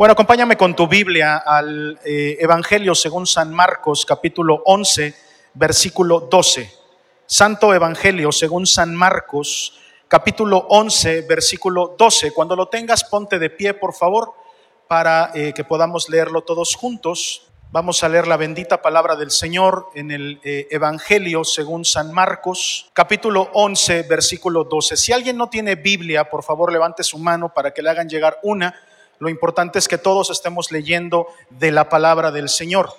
Bueno, acompáñame con tu Biblia al eh, Evangelio según San Marcos, capítulo 11, versículo 12. Santo Evangelio según San Marcos, capítulo 11, versículo 12. Cuando lo tengas, ponte de pie, por favor, para eh, que podamos leerlo todos juntos. Vamos a leer la bendita palabra del Señor en el eh, Evangelio según San Marcos, capítulo 11, versículo 12. Si alguien no tiene Biblia, por favor levante su mano para que le hagan llegar una lo importante es que todos estemos leyendo de la palabra del Señor.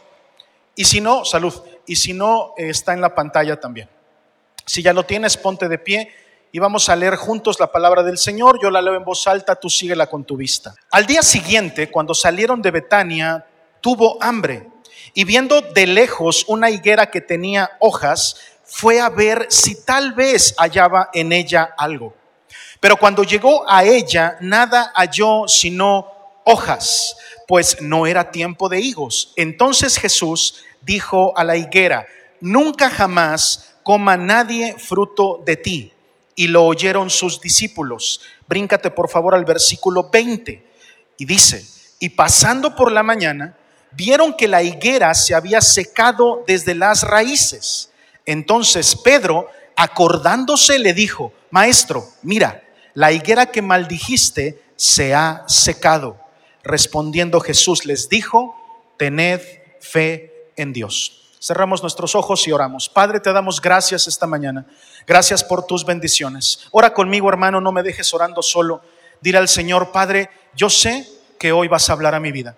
Y si no, salud. Y si no, eh, está en la pantalla también. Si ya lo tienes, ponte de pie y vamos a leer juntos la palabra del Señor. Yo la leo en voz alta, tú síguela con tu vista. Al día siguiente, cuando salieron de Betania, tuvo hambre y viendo de lejos una higuera que tenía hojas, fue a ver si tal vez hallaba en ella algo. Pero cuando llegó a ella, nada halló sino hojas, pues no era tiempo de higos. Entonces Jesús dijo a la higuera, nunca jamás coma nadie fruto de ti. Y lo oyeron sus discípulos. Bríncate por favor al versículo 20. Y dice, y pasando por la mañana, vieron que la higuera se había secado desde las raíces. Entonces Pedro, acordándose, le dijo, Maestro, mira, la higuera que maldijiste se ha secado. Respondiendo Jesús les dijo, tened fe en Dios. Cerramos nuestros ojos y oramos. Padre, te damos gracias esta mañana. Gracias por tus bendiciones. Ora conmigo, hermano, no me dejes orando solo. Dile al Señor, Padre, yo sé que hoy vas a hablar a mi vida.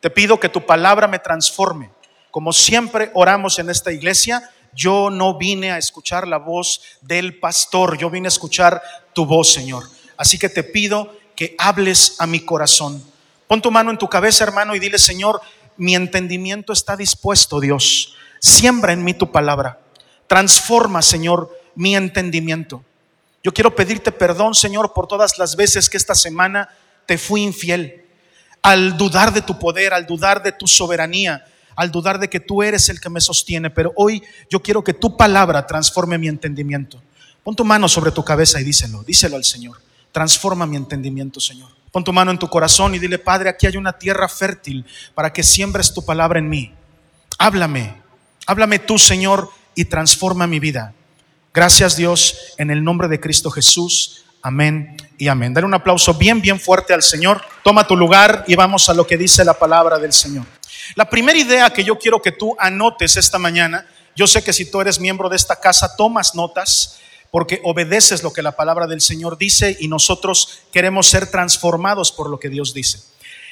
Te pido que tu palabra me transforme. Como siempre oramos en esta iglesia, yo no vine a escuchar la voz del pastor, yo vine a escuchar tu voz, Señor. Así que te pido que hables a mi corazón. Pon tu mano en tu cabeza, hermano, y dile, Señor, mi entendimiento está dispuesto, Dios. Siembra en mí tu palabra. Transforma, Señor, mi entendimiento. Yo quiero pedirte perdón, Señor, por todas las veces que esta semana te fui infiel. Al dudar de tu poder, al dudar de tu soberanía, al dudar de que tú eres el que me sostiene. Pero hoy yo quiero que tu palabra transforme mi entendimiento. Pon tu mano sobre tu cabeza y díselo, díselo al Señor. Transforma mi entendimiento, Señor. Pon tu mano en tu corazón y dile, Padre, aquí hay una tierra fértil para que siembres tu palabra en mí. Háblame, háblame tú, Señor, y transforma mi vida. Gracias, Dios, en el nombre de Cristo Jesús. Amén y amén. Dale un aplauso bien, bien fuerte al Señor. Toma tu lugar y vamos a lo que dice la palabra del Señor. La primera idea que yo quiero que tú anotes esta mañana, yo sé que si tú eres miembro de esta casa, tomas notas porque obedeces lo que la palabra del Señor dice y nosotros queremos ser transformados por lo que Dios dice.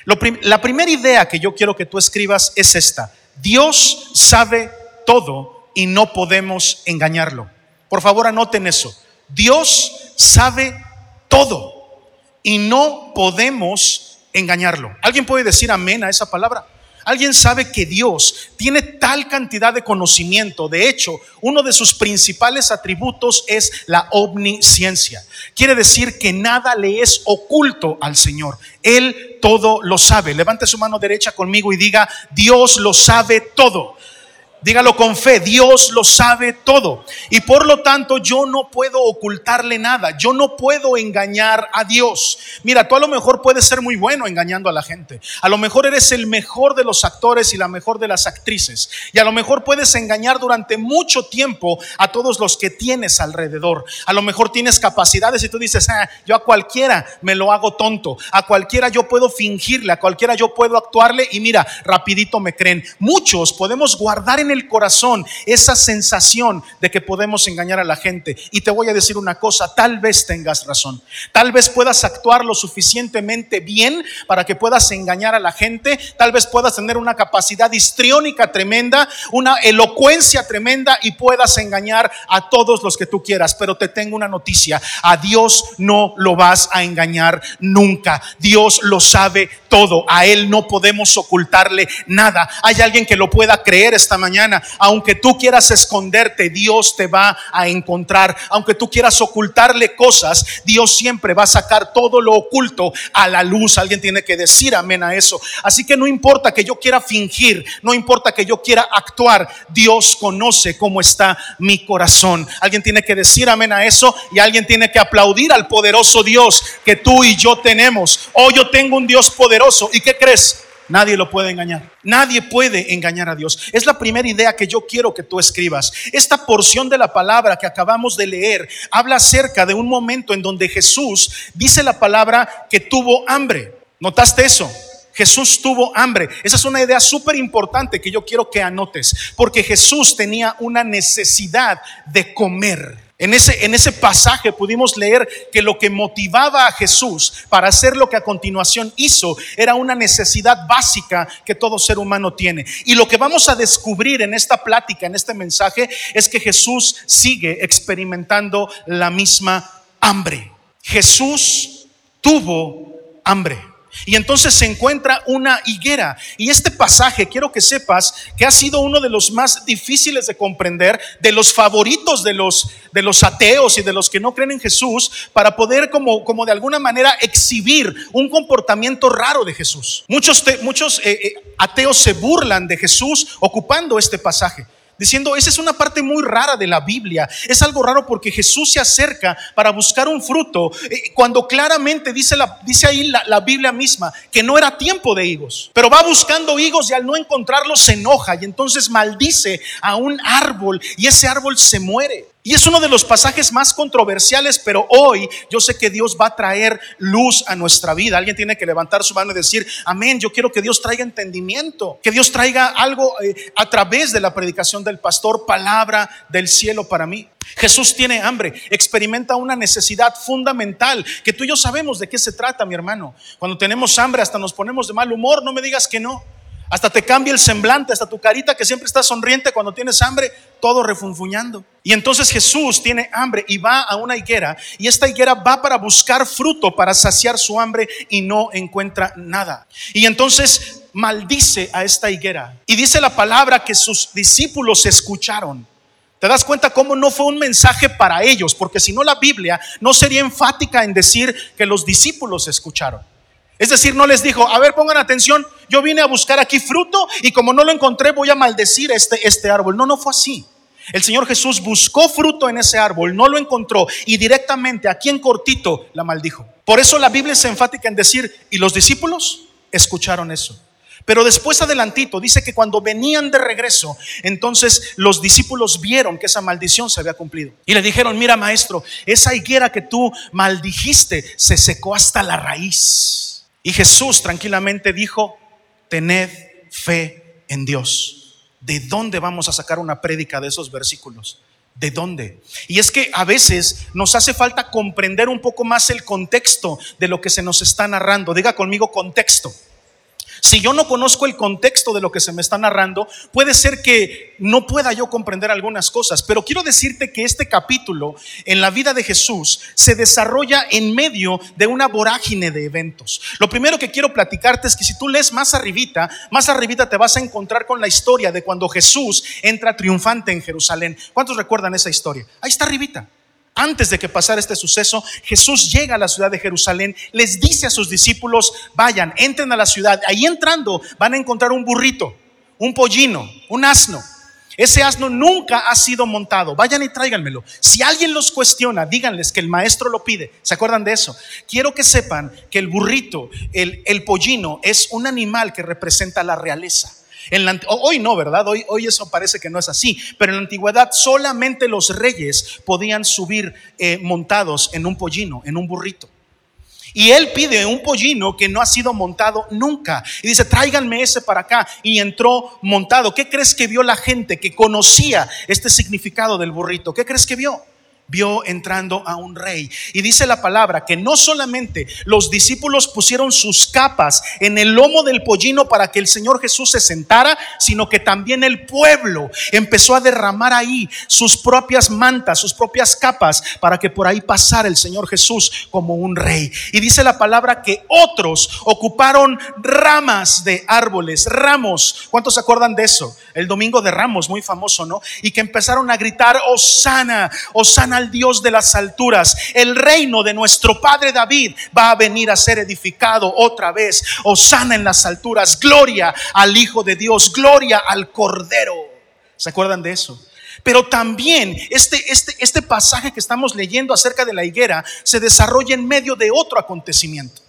la primera idea que yo quiero que tú escribas es esta. Dios sabe todo y no podemos engañarlo. Por favor, anoten eso. Dios sabe todo y no podemos engañarlo. ¿Alguien puede decir amén a esa palabra? ¿Alguien sabe que Dios tiene tal cantidad de conocimiento? De hecho, uno de sus principales atributos es la omnisciencia. Quiere decir que nada le es oculto al Señor. Él todo lo sabe. Levante su mano derecha conmigo y diga, Dios lo sabe todo. Dígalo con fe, Dios lo sabe todo. Y por lo tanto yo no puedo ocultarle nada, yo no puedo engañar a Dios. Mira, tú a lo mejor puedes ser muy bueno engañando a la gente. A lo mejor eres el mejor de los actores y la mejor de las actrices. Y a lo mejor puedes engañar durante mucho tiempo a todos los que tienes alrededor. A lo mejor tienes capacidades y tú dices, ah, yo a cualquiera me lo hago tonto. A cualquiera yo puedo fingirle, a cualquiera yo puedo actuarle y mira, rapidito me creen. Muchos podemos guardar en el corazón esa sensación de que podemos engañar a la gente. Y te voy a decir una cosa, tal vez tengas razón. Tal vez puedas actuar lo suficientemente bien para que puedas engañar a la gente. Tal vez puedas tener una capacidad histriónica tremenda, una elocuencia tremenda y puedas engañar a todos los que tú quieras. Pero te tengo una noticia, a Dios no lo vas a engañar nunca. Dios lo sabe todo. A Él no podemos ocultarle nada. ¿Hay alguien que lo pueda creer esta mañana? Aunque tú quieras esconderte, Dios te va a encontrar. Aunque tú quieras ocultarle cosas, Dios siempre va a sacar todo lo oculto a la luz. Alguien tiene que decir amén a eso. Así que no importa que yo quiera fingir, no importa que yo quiera actuar, Dios conoce cómo está mi corazón. Alguien tiene que decir amén a eso y alguien tiene que aplaudir al poderoso Dios que tú y yo tenemos. Oh, yo tengo un Dios poderoso. ¿Y qué crees? Nadie lo puede engañar. Nadie puede engañar a Dios. Es la primera idea que yo quiero que tú escribas. Esta porción de la palabra que acabamos de leer habla acerca de un momento en donde Jesús dice la palabra que tuvo hambre. ¿Notaste eso? Jesús tuvo hambre. Esa es una idea súper importante que yo quiero que anotes, porque Jesús tenía una necesidad de comer. En ese, en ese pasaje pudimos leer que lo que motivaba a Jesús para hacer lo que a continuación hizo era una necesidad básica que todo ser humano tiene. Y lo que vamos a descubrir en esta plática, en este mensaje, es que Jesús sigue experimentando la misma hambre. Jesús tuvo hambre. Y entonces se encuentra una higuera. Y este pasaje, quiero que sepas que ha sido uno de los más difíciles de comprender, de los favoritos de los, de los ateos y de los que no creen en Jesús, para poder como, como de alguna manera exhibir un comportamiento raro de Jesús. Muchos, muchos eh, eh, ateos se burlan de Jesús ocupando este pasaje diciendo, esa es una parte muy rara de la Biblia. Es algo raro porque Jesús se acerca para buscar un fruto, eh, cuando claramente dice, la, dice ahí la, la, Biblia misma que no era tiempo de higos, pero va buscando higos y al no encontrarlos se enoja y entonces maldice a un árbol y ese árbol se muere. Y es uno de los pasajes más controversiales, pero hoy yo sé que Dios va a traer luz a nuestra vida. Alguien tiene que levantar su mano y decir, amén, yo quiero que Dios traiga entendimiento, que Dios traiga algo eh, a través de la predicación del pastor, palabra del cielo para mí. Jesús tiene hambre, experimenta una necesidad fundamental, que tú y yo sabemos de qué se trata, mi hermano. Cuando tenemos hambre hasta nos ponemos de mal humor, no me digas que no. Hasta te cambia el semblante, hasta tu carita que siempre está sonriente cuando tienes hambre, todo refunfuñando. Y entonces Jesús tiene hambre y va a una higuera y esta higuera va para buscar fruto, para saciar su hambre y no encuentra nada. Y entonces maldice a esta higuera. Y dice la palabra que sus discípulos escucharon. ¿Te das cuenta cómo no fue un mensaje para ellos? Porque si no la Biblia no sería enfática en decir que los discípulos escucharon. Es decir, no les dijo, a ver, pongan atención, yo vine a buscar aquí fruto y como no lo encontré voy a maldecir este, este árbol. No, no fue así. El Señor Jesús buscó fruto en ese árbol, no lo encontró y directamente aquí en cortito la maldijo. Por eso la Biblia es enfática en decir, y los discípulos escucharon eso. Pero después adelantito dice que cuando venían de regreso, entonces los discípulos vieron que esa maldición se había cumplido. Y le dijeron, mira maestro, esa higuera que tú maldijiste se secó hasta la raíz. Y Jesús tranquilamente dijo, tened fe en Dios. ¿De dónde vamos a sacar una prédica de esos versículos? ¿De dónde? Y es que a veces nos hace falta comprender un poco más el contexto de lo que se nos está narrando. Diga conmigo contexto. Si yo no conozco el contexto de lo que se me está narrando, puede ser que no pueda yo comprender algunas cosas, pero quiero decirte que este capítulo en la vida de Jesús se desarrolla en medio de una vorágine de eventos. Lo primero que quiero platicarte es que si tú lees más arribita, más arribita te vas a encontrar con la historia de cuando Jesús entra triunfante en Jerusalén. ¿Cuántos recuerdan esa historia? Ahí está arribita. Antes de que pasara este suceso, Jesús llega a la ciudad de Jerusalén, les dice a sus discípulos, vayan, entren a la ciudad. Ahí entrando van a encontrar un burrito, un pollino, un asno. Ese asno nunca ha sido montado. Vayan y tráiganmelo. Si alguien los cuestiona, díganles que el maestro lo pide. ¿Se acuerdan de eso? Quiero que sepan que el burrito, el, el pollino, es un animal que representa la realeza hoy no, ¿verdad? Hoy, hoy eso parece que no es así, pero en la antigüedad solamente los reyes podían subir eh, montados en un pollino, en un burrito. Y él pide un pollino que no ha sido montado nunca. Y dice, tráiganme ese para acá. Y entró montado. ¿Qué crees que vio la gente que conocía este significado del burrito? ¿Qué crees que vio? Vio entrando a un rey. Y dice la palabra que no solamente los discípulos pusieron sus capas en el lomo del pollino para que el Señor Jesús se sentara, sino que también el pueblo empezó a derramar ahí sus propias mantas, sus propias capas, para que por ahí pasara el Señor Jesús como un rey. Y dice la palabra que otros ocuparon ramas de árboles, ramos. ¿Cuántos se acuerdan de eso? El domingo de ramos, muy famoso, ¿no? Y que empezaron a gritar, Osana, Osana al Dios de las alturas. El reino de nuestro Padre David va a venir a ser edificado otra vez. Osana en las alturas. Gloria al Hijo de Dios. Gloria al Cordero. ¿Se acuerdan de eso? Pero también este, este, este pasaje que estamos leyendo acerca de la higuera se desarrolla en medio de otro acontecimiento.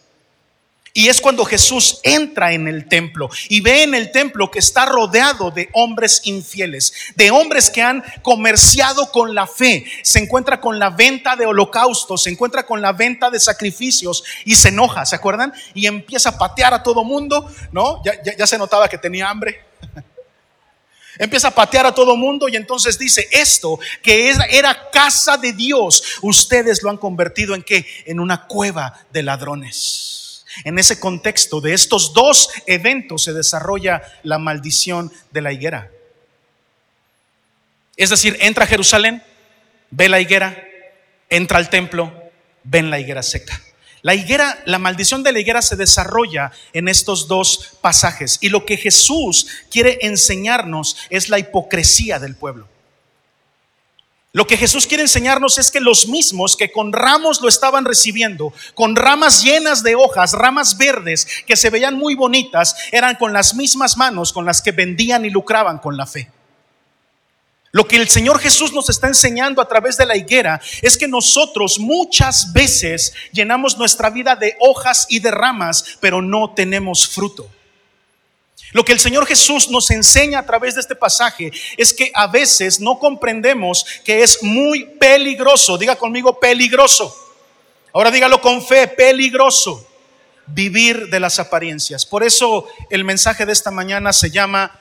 Y es cuando Jesús entra en el templo y ve en el templo que está rodeado de hombres infieles, de hombres que han comerciado con la fe. Se encuentra con la venta de holocaustos, se encuentra con la venta de sacrificios y se enoja, ¿se acuerdan? Y empieza a patear a todo mundo, ¿no? Ya, se notaba que tenía hambre. Empieza a patear a todo mundo y entonces dice, esto que era, casa de Dios, ustedes lo han convertido en qué? En una cueva de ladrones. En ese contexto de estos dos eventos se desarrolla la maldición de la higuera. Es decir, entra a Jerusalén, ve la higuera, entra al templo, ven la higuera seca. La higuera, la maldición de la higuera se desarrolla en estos dos pasajes y lo que Jesús quiere enseñarnos es la hipocresía del pueblo. Lo que Jesús quiere enseñarnos es que los mismos que con ramos lo estaban recibiendo, con ramas llenas de hojas, ramas verdes que se veían muy bonitas, eran con las mismas manos con las que vendían y lucraban con la fe. Lo que el Señor Jesús nos está enseñando a través de la higuera es que nosotros muchas veces llenamos nuestra vida de hojas y de ramas, pero no tenemos fruto. Lo que el Señor Jesús nos enseña a través de este pasaje es que a veces no comprendemos que es muy peligroso, diga conmigo peligroso. Ahora dígalo con fe, peligroso vivir de las apariencias. Por eso el mensaje de esta mañana se llama,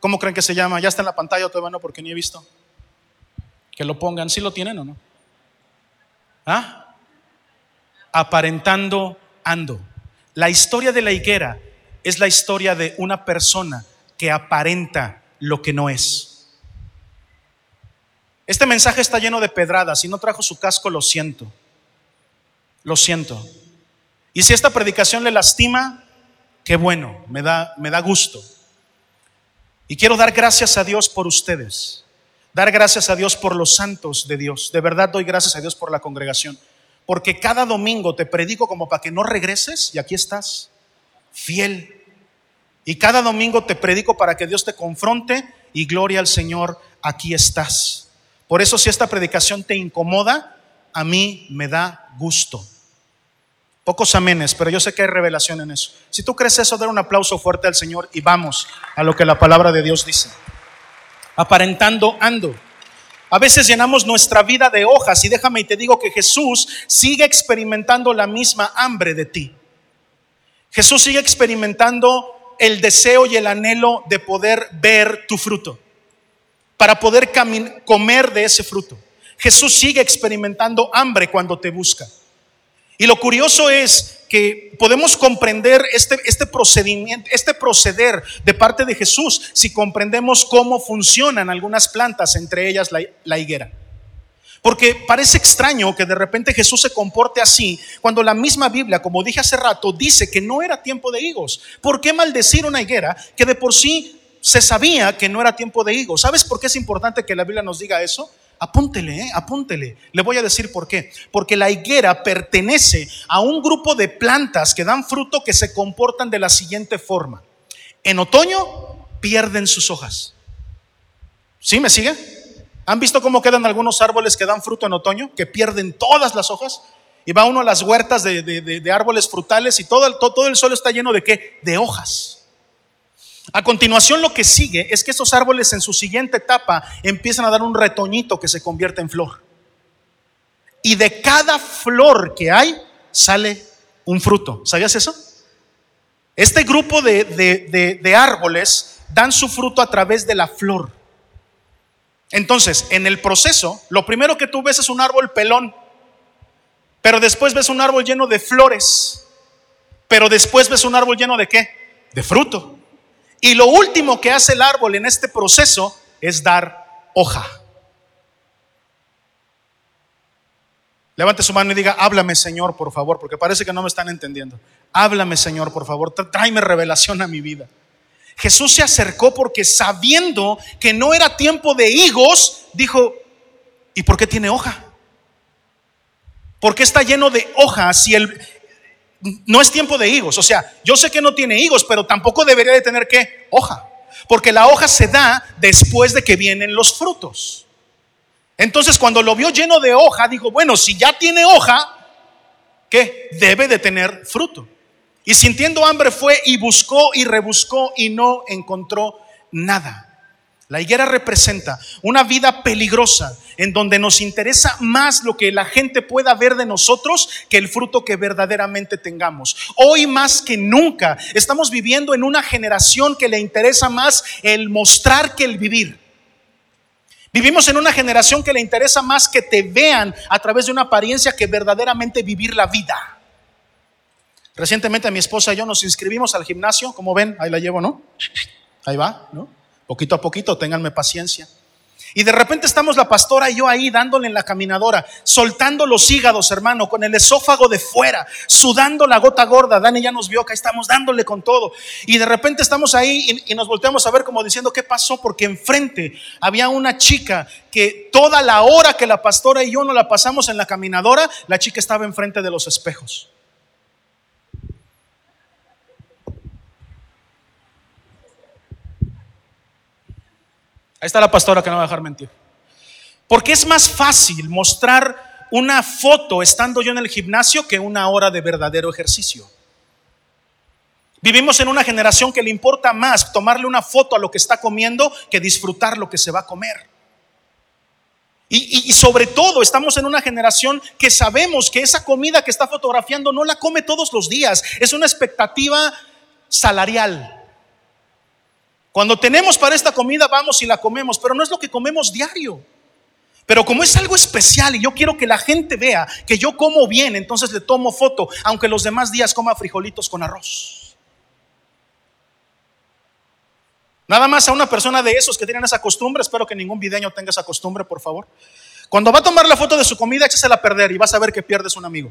¿cómo creen que se llama? Ya está en la pantalla todavía no porque ni he visto. Que lo pongan, ¿sí lo tienen o no? ¿Ah? Aparentando ando. La historia de la higuera es la historia de una persona que aparenta lo que no es. Este mensaje está lleno de pedradas. Si no trajo su casco, lo siento. Lo siento. Y si esta predicación le lastima, qué bueno, me da, me da gusto. Y quiero dar gracias a Dios por ustedes. Dar gracias a Dios por los santos de Dios. De verdad doy gracias a Dios por la congregación. Porque cada domingo te predico como para que no regreses y aquí estás, fiel, y cada domingo te predico para que Dios te confronte y gloria al Señor, aquí estás. Por eso si esta predicación te incomoda, a mí me da gusto. Pocos amenes, pero yo sé que hay revelación en eso. Si tú crees eso, dar un aplauso fuerte al Señor y vamos a lo que la palabra de Dios dice. Aparentando ando. A veces llenamos nuestra vida de hojas y déjame y te digo que Jesús sigue experimentando la misma hambre de ti. Jesús sigue experimentando el deseo y el anhelo de poder ver tu fruto, para poder comer de ese fruto. Jesús sigue experimentando hambre cuando te busca. Y lo curioso es que podemos comprender este, este procedimiento, este proceder de parte de Jesús si comprendemos cómo funcionan algunas plantas, entre ellas la higuera. Porque parece extraño que de repente Jesús se comporte así cuando la misma Biblia, como dije hace rato, dice que no era tiempo de higos. ¿Por qué maldecir una higuera que de por sí se sabía que no era tiempo de higos? ¿Sabes por qué es importante que la Biblia nos diga eso? Apúntele, ¿eh? apúntele. Le voy a decir por qué. Porque la higuera pertenece a un grupo de plantas que dan fruto que se comportan de la siguiente forma. En otoño pierden sus hojas. ¿Sí me sigue? ¿Han visto cómo quedan algunos árboles que dan fruto en otoño? Que pierden todas las hojas. Y va uno a las huertas de, árboles frutales y todo el, todo el suelo está lleno de qué? De hojas. A continuación lo que sigue es que estos árboles en su siguiente etapa empiezan a dar un retoñito que se convierte en flor. Y de cada flor que hay sale un fruto. ¿Sabías eso? Este grupo de árboles dan su fruto a través de la flor. Entonces, en el proceso, lo primero que tú ves es un árbol pelón, pero después ves un árbol lleno de flores, pero después ves un árbol lleno de qué? De fruto. Y lo último que hace el árbol en este proceso es dar hoja. Levante su mano y diga, háblame Señor, por favor, porque parece que no me están entendiendo. Háblame Señor, por favor, tráeme revelación a mi vida. Jesús se acercó porque sabiendo que no era tiempo de higos, dijo, ¿y por qué tiene hoja? ¿Por qué está lleno de hojas si el, no es tiempo de higos? O sea, yo sé que no tiene higos, pero tampoco debería de tener qué? Hoja. Porque la hoja se da después de que vienen los frutos. Entonces cuando lo vio lleno de hoja, dijo, bueno, si ya tiene hoja, ¿qué? Debe de tener fruto. Y sintiendo hambre fue y buscó y rebuscó y no encontró nada. La higuera representa una vida peligrosa en donde nos interesa más lo que la gente pueda ver de nosotros que el fruto que verdaderamente tengamos. Hoy más que nunca estamos viviendo en una generación que le interesa más el mostrar que el vivir. Vivimos en una generación que le interesa más que te vean a través de una apariencia que verdaderamente vivir la vida. Recientemente mi esposa y yo nos inscribimos al gimnasio, como ven, ahí la llevo, ¿no? Ahí va, ¿no? Poquito a poquito, ténganme paciencia. Y de repente estamos la pastora y yo ahí dándole en la caminadora, soltando los hígados, hermano, con el esófago de fuera, sudando la gota gorda. Dani ya nos vio que estamos dándole con todo. Y de repente estamos ahí y, y, nos volteamos a ver como diciendo, ¿qué pasó? Porque enfrente había una chica que toda la hora que la pastora y yo no la pasamos en la caminadora, la chica estaba enfrente de los espejos. Está la pastora que no va a dejar mentir. Porque es más fácil mostrar una foto estando yo en el gimnasio que una hora de verdadero ejercicio. Vivimos en una generación que le importa más tomarle una foto a lo que está comiendo que disfrutar lo que se va a comer. Y, sobre todo estamos en una generación que sabemos que esa comida que está fotografiando no la come todos los días. Es una expectativa salarial. Cuando tenemos para esta comida, vamos y la comemos, pero no es lo que comemos diario. Pero como es algo especial y yo quiero que la gente vea que yo como bien, entonces le tomo foto, aunque los demás días coma frijolitos con arroz. Nada más a una persona de esos que tienen esa costumbre, espero que ningún videño tenga esa costumbre, por favor. Cuando va a tomar la foto de su comida, échesela a perder y vas a ver que pierdes un amigo.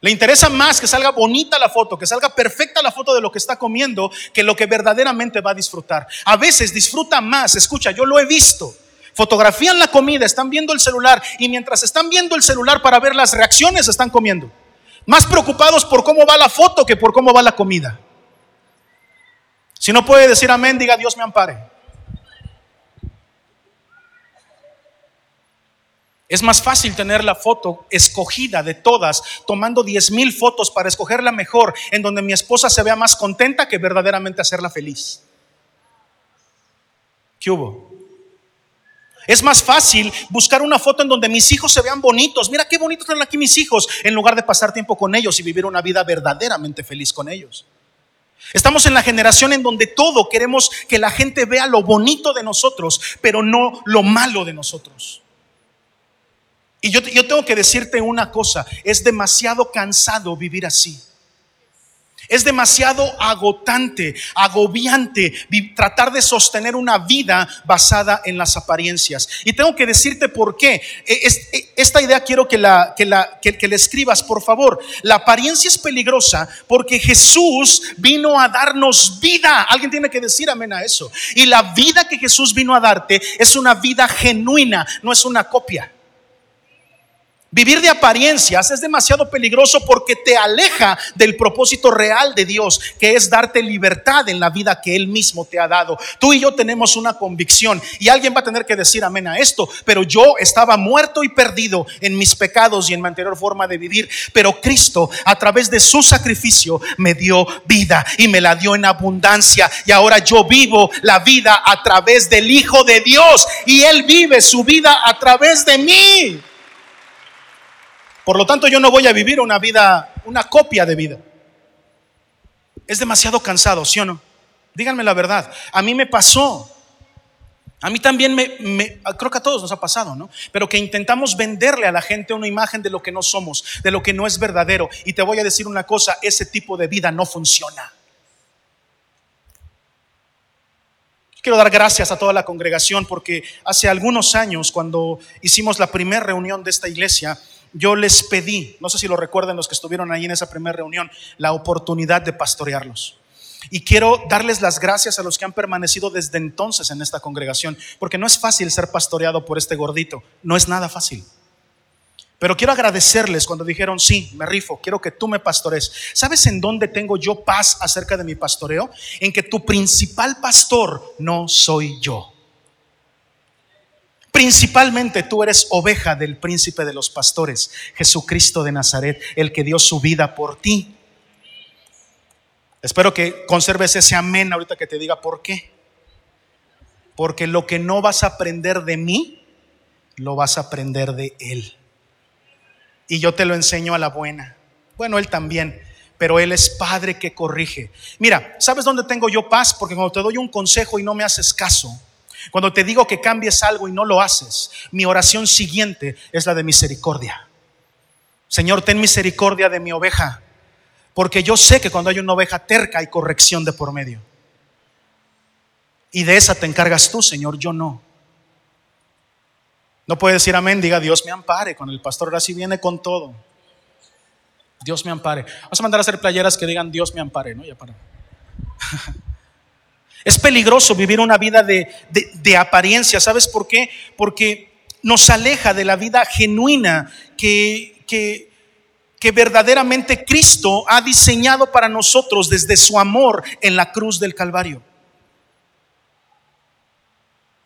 Le interesa más que salga bonita la foto, que salga perfecta la foto de lo que está comiendo, que lo que verdaderamente va a disfrutar. A veces disfruta más, escucha, yo lo he visto. Fotografían la comida, están viendo el celular y mientras están viendo el celular para ver las reacciones, están comiendo. Más preocupados por cómo va la foto que por cómo va la comida. Si no puede decir amén, diga Dios me ampare. Es más fácil tener la foto escogida de todas, tomando 10 mil fotos para escoger la mejor, en donde mi esposa se vea más contenta que verdaderamente hacerla feliz. ¿Qué hubo? Es más fácil buscar una foto en donde mis hijos se vean bonitos. Mira qué bonitos están aquí mis hijos, en lugar de pasar tiempo con ellos y vivir una vida verdaderamente feliz con ellos. Estamos en la generación en donde todo queremos que la gente vea lo bonito de nosotros, pero no lo malo de nosotros. Y yo, yo, tengo que decirte una cosa, es demasiado cansado vivir así. Es demasiado agotante, agobiante tratar de sostener una vida basada en las apariencias. Y tengo que decirte por qué. E, e, esta idea quiero que la, que la, que, que la escribas, por favor. La apariencia es peligrosa porque Jesús vino a darnos vida. Alguien tiene que decir amén a eso. Y la vida que Jesús vino a darte es una vida genuina, no es una copia. Vivir de apariencias es demasiado peligroso porque te aleja del propósito real de Dios, que es darte libertad en la vida que Él mismo te ha dado. Tú y yo tenemos una convicción y alguien va a tener que decir amén a esto, pero yo estaba muerto y perdido en mis pecados y en mi anterior forma de vivir, pero Cristo a través de su sacrificio me dio vida y me la dio en abundancia y ahora yo vivo la vida a través del Hijo de Dios y Él vive su vida a través de mí. Por lo tanto, yo no voy a vivir una vida, una copia de vida. Es demasiado cansado, ¿sí o no? Díganme la verdad. A mí me pasó. A mí también me, creo que a todos nos ha pasado, ¿no? Pero que intentamos venderle a la gente una imagen de lo que no somos, de lo que no es verdadero. Y te voy a decir una cosa, ese tipo de vida no funciona. Quiero dar gracias a toda la congregación porque hace algunos años, cuando hicimos la primera reunión de esta iglesia, yo les pedí, no sé si lo recuerdan los que estuvieron ahí en esa primera reunión, la oportunidad de pastorearlos. Y quiero darles las gracias a los que han permanecido desde entonces en esta congregación, porque no es fácil ser pastoreado por este gordito, no es nada fácil. Pero quiero agradecerles cuando dijeron, sí, me rifo, quiero que tú me pastores. ¿Sabes en dónde tengo yo paz acerca de mi pastoreo? En que tu principal pastor no soy yo. Principalmente tú eres oveja del príncipe de los pastores, Jesucristo de Nazaret, el que dio su vida por ti. Espero que conserves ese amén ahorita que te diga por qué. Porque lo que no vas a aprender de mí, lo vas a aprender de Él. Y yo te lo enseño a la buena. Bueno, Él también, pero Él es Padre que corrige. Mira, ¿sabes dónde tengo yo paz? Porque cuando te doy un consejo y no me haces caso, cuando te digo que cambies algo y no lo haces, mi oración siguiente es la de misericordia. Señor, ten misericordia de mi oveja porque yo sé que cuando hay una oveja terca hay corrección de por medio. Y de esa te encargas tú, Señor, yo no. No puede decir amén, diga Dios me ampare. Con el pastor ahora sí viene con todo. Dios me ampare. Vamos a mandar a hacer playeras que digan Dios me ampare, ¿no? Ya para. es peligroso vivir una vida de, de apariencia. ¿Sabes por qué? Porque nos aleja de la vida genuina que, que, que verdaderamente Cristo ha diseñado para nosotros desde su amor en la cruz del Calvario.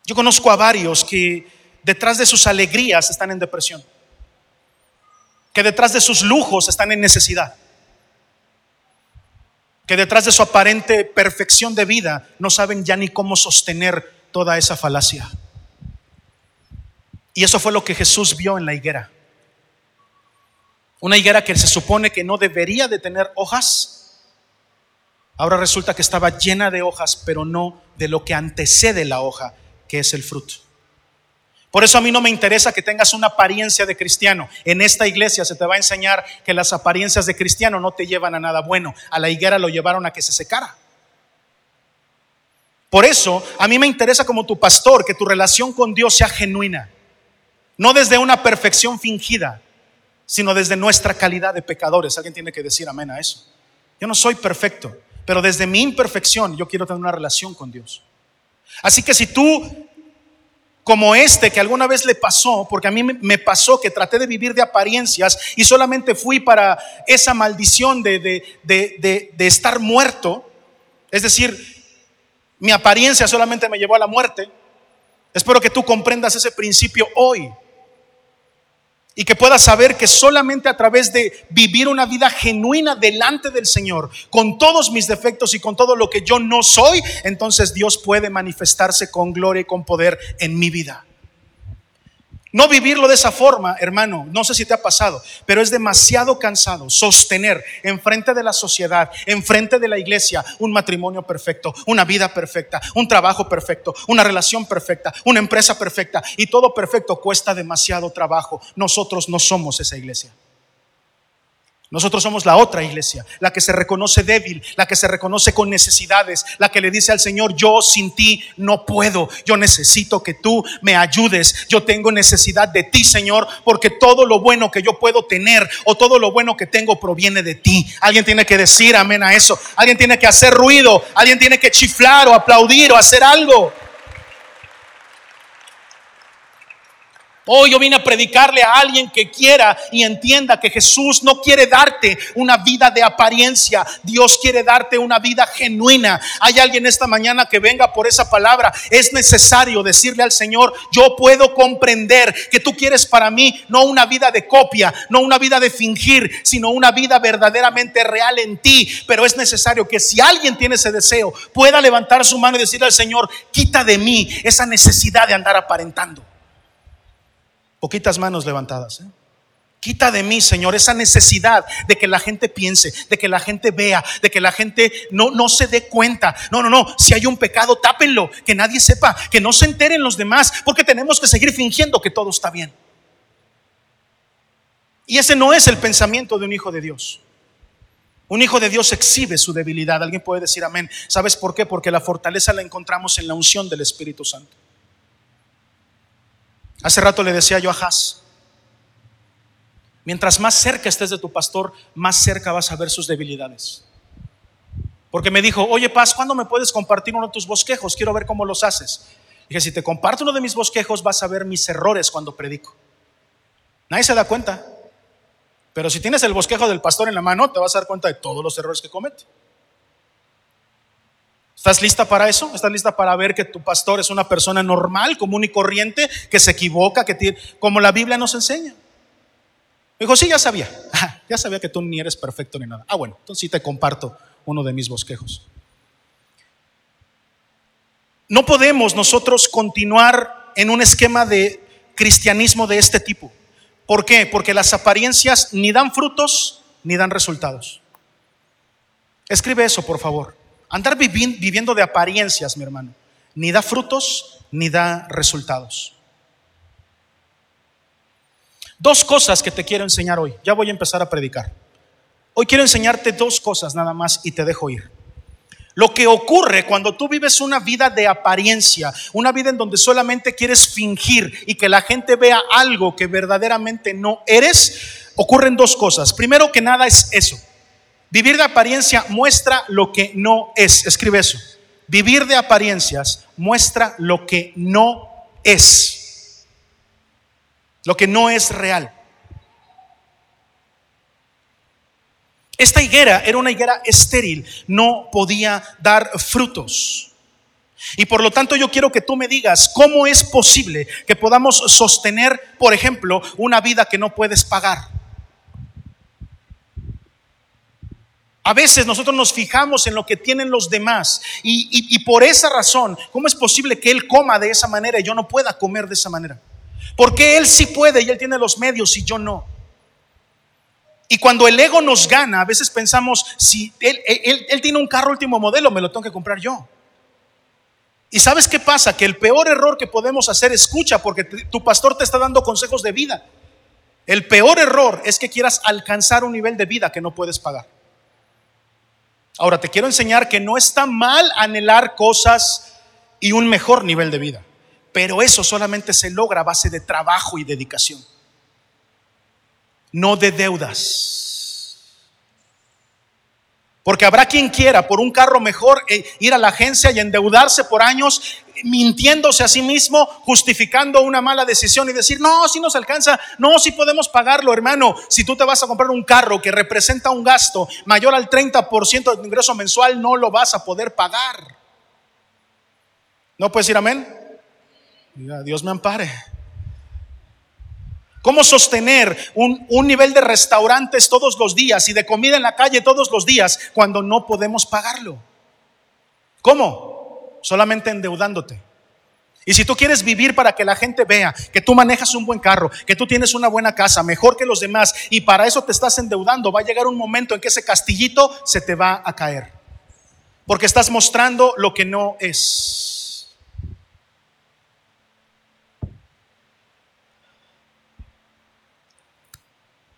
Yo conozco a varios que detrás de sus alegrías están en depresión, que detrás de sus lujos están en necesidad, que detrás de su aparente perfección de vida no saben ya ni cómo sostener toda esa falacia. Y eso fue lo que Jesús vio en la higuera. Una higuera que se supone que no debería de tener hojas, ahora resulta que estaba llena de hojas, pero no de lo que antecede la hoja, que es el fruto. Por eso a mí no me interesa que tengas una apariencia de cristiano. En esta iglesia se te va a enseñar que las apariencias de cristiano no te llevan a nada bueno. A la higuera lo llevaron a que se secara. Por eso a mí me interesa como tu pastor que tu relación con Dios sea genuina. No desde una perfección fingida, sino desde nuestra calidad de pecadores. Alguien tiene que decir amén a eso. Yo no soy perfecto, pero desde mi imperfección yo quiero tener una relación con Dios. Así que si tú, como este que alguna vez le pasó, porque a mí me pasó que traté de vivir de apariencias y solamente fui para esa maldición de, de, de estar muerto, es decir, mi apariencia solamente me llevó a la muerte, espero que tú comprendas ese principio hoy y que puedas saber que solamente a través de vivir una vida genuina delante del Señor, con todos mis defectos y con todo lo que yo no soy, entonces Dios puede manifestarse con gloria y con poder en mi vida. No vivirlo de esa forma, hermano, no sé si te ha pasado, pero es demasiado cansado sostener enfrente de la sociedad, enfrente de la iglesia, un matrimonio perfecto, una vida perfecta, un trabajo perfecto, una relación perfecta, una empresa perfecta y todo perfecto cuesta demasiado trabajo. Nosotros no somos esa iglesia. Nosotros somos la otra iglesia, la que se reconoce débil, la que se reconoce con necesidades, la que le dice al Señor, yo sin ti no puedo, yo necesito que tú me ayudes, yo tengo necesidad de ti, Señor, porque todo lo bueno que yo puedo tener o todo lo bueno que tengo proviene de ti. Alguien tiene que decir amén a eso, alguien tiene que hacer ruido, alguien tiene que chiflar o aplaudir o hacer algo. Hoy yo vine a predicarle a alguien que quiera y entienda que Jesús no quiere darte una vida de apariencia, Dios quiere darte una vida genuina. Hay alguien esta mañana que venga por esa palabra. Es necesario decirle al Señor, yo puedo comprender que tú quieres para mí no una vida de copia, no una vida de fingir, sino una vida verdaderamente real en ti. Pero es necesario que si alguien tiene ese deseo, pueda levantar su mano y decirle al Señor, quita de mí esa necesidad de andar aparentando. Poquitas manos levantadas. ¿eh? Quita de mí, Señor, esa necesidad de que la gente piense, de que la gente vea, de que la gente no, no se dé cuenta. No, no, no. Si hay un pecado, tápenlo, que nadie sepa, que no se enteren los demás, porque tenemos que seguir fingiendo que todo está bien. Y ese no es el pensamiento de un hijo de Dios. Un hijo de Dios exhibe su debilidad. Alguien puede decir amén. ¿Sabes por qué? Porque la fortaleza la encontramos en la unción del Espíritu Santo. Hace rato le decía yo a Haas, Mientras más cerca estés de tu pastor, más cerca vas a ver sus debilidades. Porque me dijo, oye Paz, ¿cuándo me puedes compartir uno de tus bosquejos? Quiero ver cómo los haces. Dije, si te comparto uno de mis bosquejos, vas a ver mis errores cuando predico. Nadie se da cuenta. Pero si tienes el bosquejo del pastor en la mano, te vas a dar cuenta de todos los errores que comete. ¿Estás lista para eso? ¿Estás lista para ver que tu pastor es una persona normal, común y corriente, que se equivoca, que como la Biblia nos enseña? dijo, sí, ya sabía. ya sabía que tú ni eres perfecto ni nada. Ah, bueno, entonces sí te comparto uno de mis bosquejos. No podemos nosotros continuar en un esquema de cristianismo de este tipo. ¿Por qué? Porque las apariencias ni dan frutos ni dan resultados. Escribe eso, por favor. Andar viviendo de apariencias, mi hermano, ni da frutos ni da resultados. Dos cosas que te quiero enseñar hoy. Ya voy a empezar a predicar. Hoy quiero enseñarte dos cosas nada más y te dejo ir. Lo que ocurre cuando tú vives una vida de apariencia, una vida en donde solamente quieres fingir y que la gente vea algo que verdaderamente no eres, ocurren dos cosas. Primero que nada es eso. Vivir de apariencia muestra lo que no es. Escribe eso. Vivir de apariencias muestra lo que no es lo que no es real. Esta higuera era una higuera estéril, no podía dar frutos. Y por lo tanto yo quiero que tú me digas cómo es posible que podamos sostener, por ejemplo, una vida que no puedes pagar. A veces nosotros nos fijamos en lo que tienen los demás y, y, por esa razón, ¿cómo es posible que Él coma de esa manera y yo no pueda comer de esa manera? Porque Él sí puede y Él tiene los medios y yo no. Y cuando el ego nos gana, a veces pensamos, si él, él, tiene un carro último modelo, me lo tengo que comprar yo. Y sabes qué pasa? Que el peor error que podemos hacer, escucha, porque tu pastor te está dando consejos de vida. El peor error es que quieras alcanzar un nivel de vida que no puedes pagar. Ahora, te quiero enseñar que no está mal anhelar cosas y un mejor nivel de vida. Pero eso solamente se logra a base de trabajo y dedicación, no de deudas. Porque habrá quien quiera por un carro mejor eh, ir a la agencia y endeudarse por años mintiéndose a sí mismo, justificando una mala decisión y decir, no, si nos alcanza, no, si podemos pagarlo, hermano. Si tú te vas a comprar un carro que representa un gasto mayor al 30% de tu ingreso mensual, no lo vas a poder pagar. ¿No puedes decir amén? Dios me ampare. ¿Cómo sostener un, un, nivel de restaurantes todos los días y de comida en la calle todos los días cuando no podemos pagarlo? ¿Cómo? Solamente endeudándote. Y si tú quieres vivir para que la gente vea que tú manejas un buen carro, que tú tienes una buena casa, mejor que los demás, y para eso te estás endeudando, va a llegar un momento en que ese castillito se te va a caer. Porque estás mostrando lo que no es.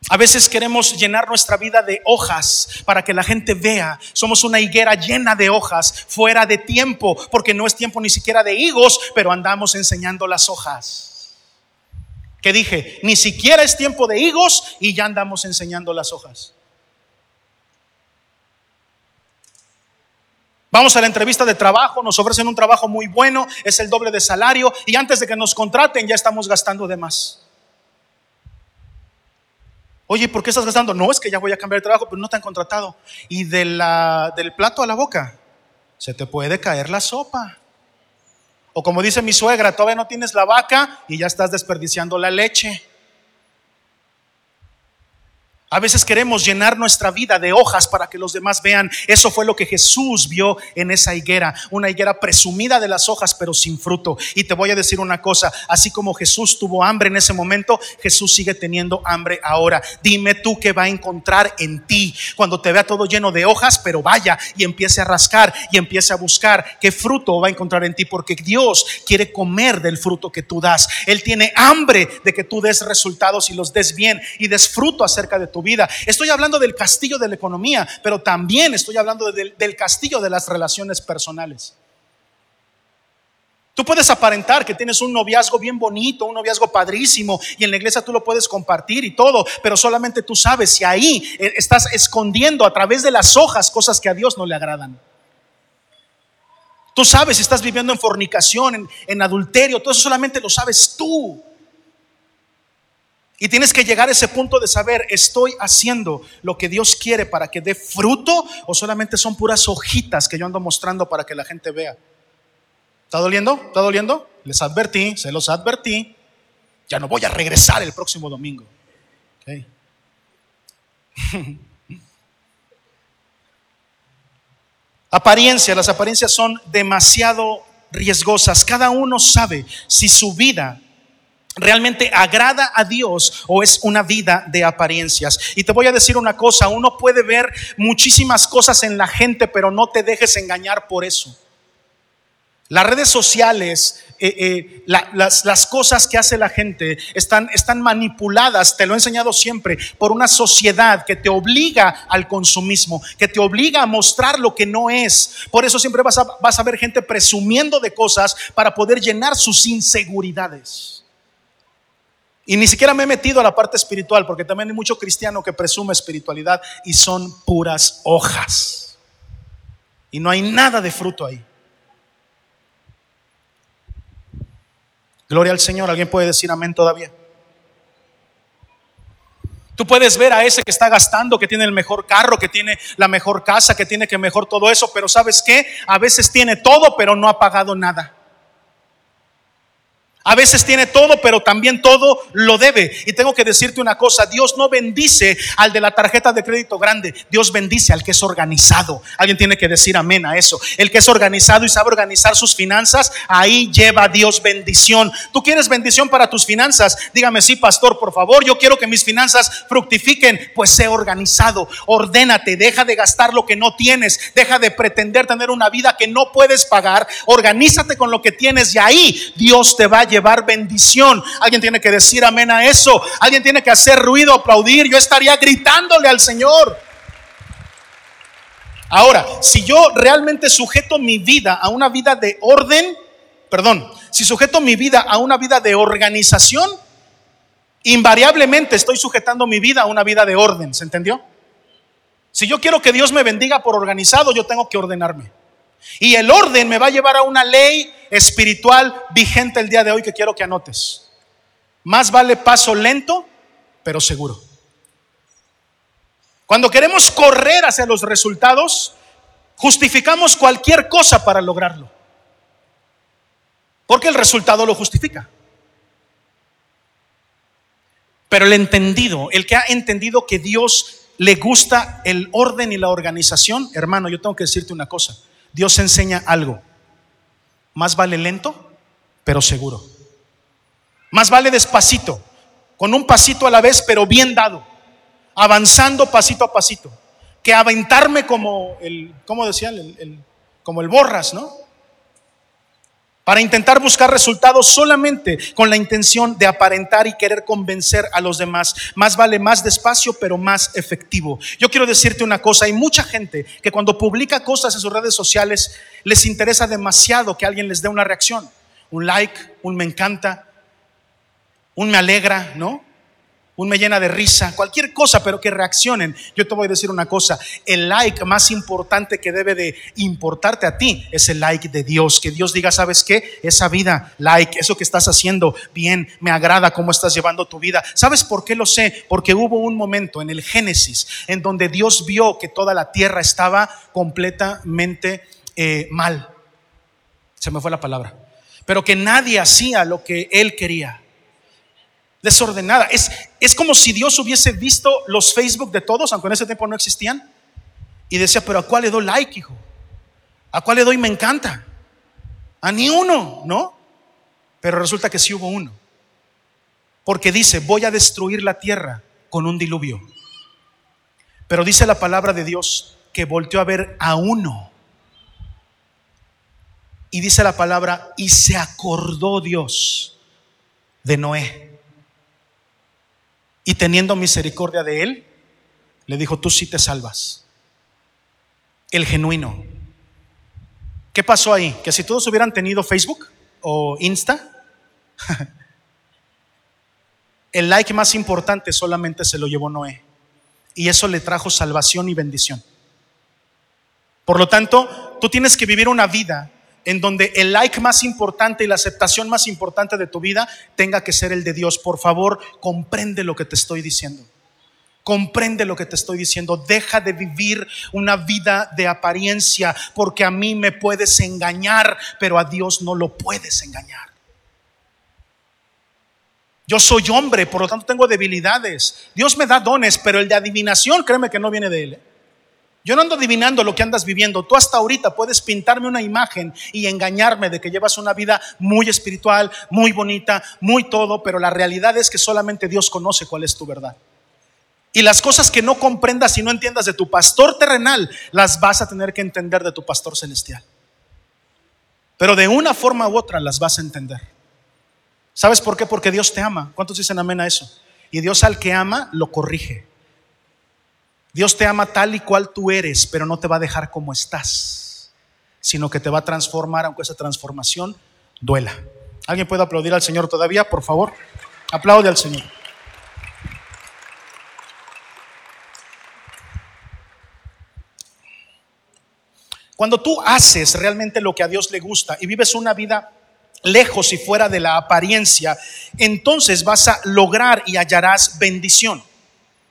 A veces queremos llenar nuestra vida de hojas para que la gente vea. Somos una higuera llena de hojas, fuera de tiempo, porque no es tiempo ni siquiera de higos, pero andamos enseñando las hojas. Que dije, ni siquiera es tiempo de higos y ya andamos enseñando las hojas. Vamos a la entrevista de trabajo, nos ofrecen un trabajo muy bueno, es el doble de salario y antes de que nos contraten ya estamos gastando de más. Oye, ¿por qué estás gastando? No, es que ya voy a cambiar de trabajo, pero no te han contratado. Y del plato a la boca, se te puede caer la sopa. O como dice mi suegra, todavía no tienes la vaca y ya estás desperdiciando la leche. A veces queremos llenar nuestra vida de hojas para que los demás vean. Eso fue lo que Jesús vio en esa higuera, una higuera presumida de las hojas pero sin fruto. Y te voy a decir una cosa, así como Jesús tuvo hambre en ese momento, Jesús sigue teniendo hambre ahora. Dime tú qué va a encontrar en ti cuando te vea todo lleno de hojas, pero vaya y empiece a rascar y empiece a buscar qué fruto va a encontrar en ti, porque Dios quiere comer del fruto que tú das. Él tiene hambre de que tú des resultados y los des bien y des fruto acerca de tu vida. Estoy hablando del castillo de la economía, pero también estoy hablando del, del castillo de las relaciones personales. Tú puedes aparentar que tienes un noviazgo bien bonito, un noviazgo padrísimo, y en la iglesia tú lo puedes compartir y todo, pero solamente tú sabes si ahí eh, estás escondiendo a través de las hojas cosas que a Dios no le agradan. Tú sabes si estás viviendo en fornicación, en, en adulterio, todo eso solamente lo sabes tú. Y tienes que llegar a ese punto de saber, ¿estoy haciendo lo que Dios quiere para que dé fruto o solamente son puras hojitas que yo ando mostrando para que la gente vea? ¿Está doliendo? ¿Está doliendo? Les advertí, se los advertí. Ya no voy a regresar el próximo domingo. Apariencia, las apariencias son demasiado riesgosas. Cada uno sabe si su vida realmente agrada a Dios o es una vida de apariencias. Y te voy a decir una cosa, uno puede ver muchísimas cosas en la gente, pero no te dejes engañar por eso. Las redes sociales, eh, eh, las, las, cosas que hace la gente están, están manipuladas, te lo he enseñado siempre, por una sociedad que te obliga al consumismo, que te obliga a mostrar lo que no es. Por eso siempre vas a, vas a ver gente presumiendo de cosas para poder llenar sus inseguridades. Y ni siquiera me he metido a la parte espiritual, porque también hay mucho cristiano que presume espiritualidad y son puras hojas. Y no hay nada de fruto ahí. Gloria al Señor. ¿Alguien puede decir amén todavía? Tú puedes ver a ese que está gastando, que tiene el mejor carro, que tiene la mejor casa, que tiene que mejor todo eso, pero ¿sabes qué? A veces tiene todo, pero no ha pagado nada. A veces tiene todo, pero también todo lo debe. Y tengo que decirte una cosa, Dios no bendice al de la tarjeta de crédito grande, Dios bendice al que es organizado. Alguien tiene que decir amén a eso. El que es organizado y sabe organizar sus finanzas, ahí lleva Dios bendición. ¿Tú quieres bendición para tus finanzas? Dígame, sí, pastor, por favor, yo quiero que mis finanzas fructifiquen. Pues sé organizado, ordénate, deja de gastar lo que no tienes, deja de pretender tener una vida que no puedes pagar, organízate con lo que tienes y ahí Dios te va a llevar bendición. Alguien tiene que decir amén a eso. Alguien tiene que hacer ruido, aplaudir. Yo estaría gritándole al Señor. Ahora, si yo realmente sujeto mi vida a una vida de orden, perdón, si sujeto mi vida a una vida de organización, invariablemente estoy sujetando mi vida a una vida de orden, ¿se entendió? Si yo quiero que Dios me bendiga por organizado, yo tengo que ordenarme. Y el orden me va a llevar a una ley espiritual vigente el día de hoy que quiero que anotes. Más vale paso lento, pero seguro. Cuando queremos correr hacia los resultados, justificamos cualquier cosa para lograrlo. Porque el resultado lo justifica. Pero el entendido, el que ha entendido que Dios le gusta el orden y la organización, hermano, yo tengo que decirte una cosa. Dios enseña algo. Más vale lento, pero seguro. Más vale despacito, con un pasito a la vez, pero bien dado, avanzando pasito a pasito, que aventarme como el, ¿cómo decían? El, como el borras, ¿no? Para intentar buscar resultados solamente con la intención de aparentar y querer convencer a los demás. Más vale más despacio, pero más efectivo. Yo quiero decirte una cosa, hay mucha gente que cuando publica cosas en sus redes sociales les interesa demasiado que alguien les dé una reacción, un like, un me encanta, un me alegra, ¿no? Un me llena de risa, cualquier cosa, pero que reaccionen. Yo te voy a decir una cosa, el like más importante que debe de importarte a ti es el like de Dios, que Dios diga, ¿sabes qué? Esa vida, like, eso que estás haciendo bien, me agrada cómo estás llevando tu vida. ¿Sabes por qué lo sé? Porque hubo un momento en el Génesis en donde Dios vio que toda la tierra estaba completamente eh, mal. Se me fue la palabra. Pero que nadie hacía lo que él quería. Desordenada. Es, es como si Dios hubiese visto los Facebook de todos, aunque en ese tiempo no existían, y decía, pero ¿a cuál le doy like, hijo? ¿A cuál le doy me encanta? A ni uno, ¿no? Pero resulta que sí hubo uno. Porque dice, voy a destruir la tierra con un diluvio. Pero dice la palabra de Dios que volteó a ver a uno. Y dice la palabra, y se acordó Dios de Noé. Y teniendo misericordia de él, le dijo, tú sí te salvas. El genuino. ¿Qué pasó ahí? Que si todos hubieran tenido Facebook o Insta, el like más importante solamente se lo llevó Noé. Y eso le trajo salvación y bendición. Por lo tanto, tú tienes que vivir una vida en donde el like más importante y la aceptación más importante de tu vida tenga que ser el de Dios. Por favor, comprende lo que te estoy diciendo. Comprende lo que te estoy diciendo. Deja de vivir una vida de apariencia porque a mí me puedes engañar, pero a Dios no lo puedes engañar. Yo soy hombre, por lo tanto tengo debilidades. Dios me da dones, pero el de adivinación, créeme que no viene de Él. Yo no ando adivinando lo que andas viviendo. Tú hasta ahorita puedes pintarme una imagen y engañarme de que llevas una vida muy espiritual, muy bonita, muy todo, pero la realidad es que solamente Dios conoce cuál es tu verdad. Y las cosas que no comprendas y no entiendas de tu pastor terrenal, las vas a tener que entender de tu pastor celestial. Pero de una forma u otra las vas a entender. ¿Sabes por qué? Porque Dios te ama. ¿Cuántos dicen amén a eso? Y Dios al que ama lo corrige. Dios te ama tal y cual tú eres, pero no te va a dejar como estás, sino que te va a transformar, aunque esa transformación duela. ¿Alguien puede aplaudir al Señor todavía, por favor? Aplaude al Señor. Cuando tú haces realmente lo que a Dios le gusta y vives una vida lejos y fuera de la apariencia, entonces vas a lograr y hallarás bendición.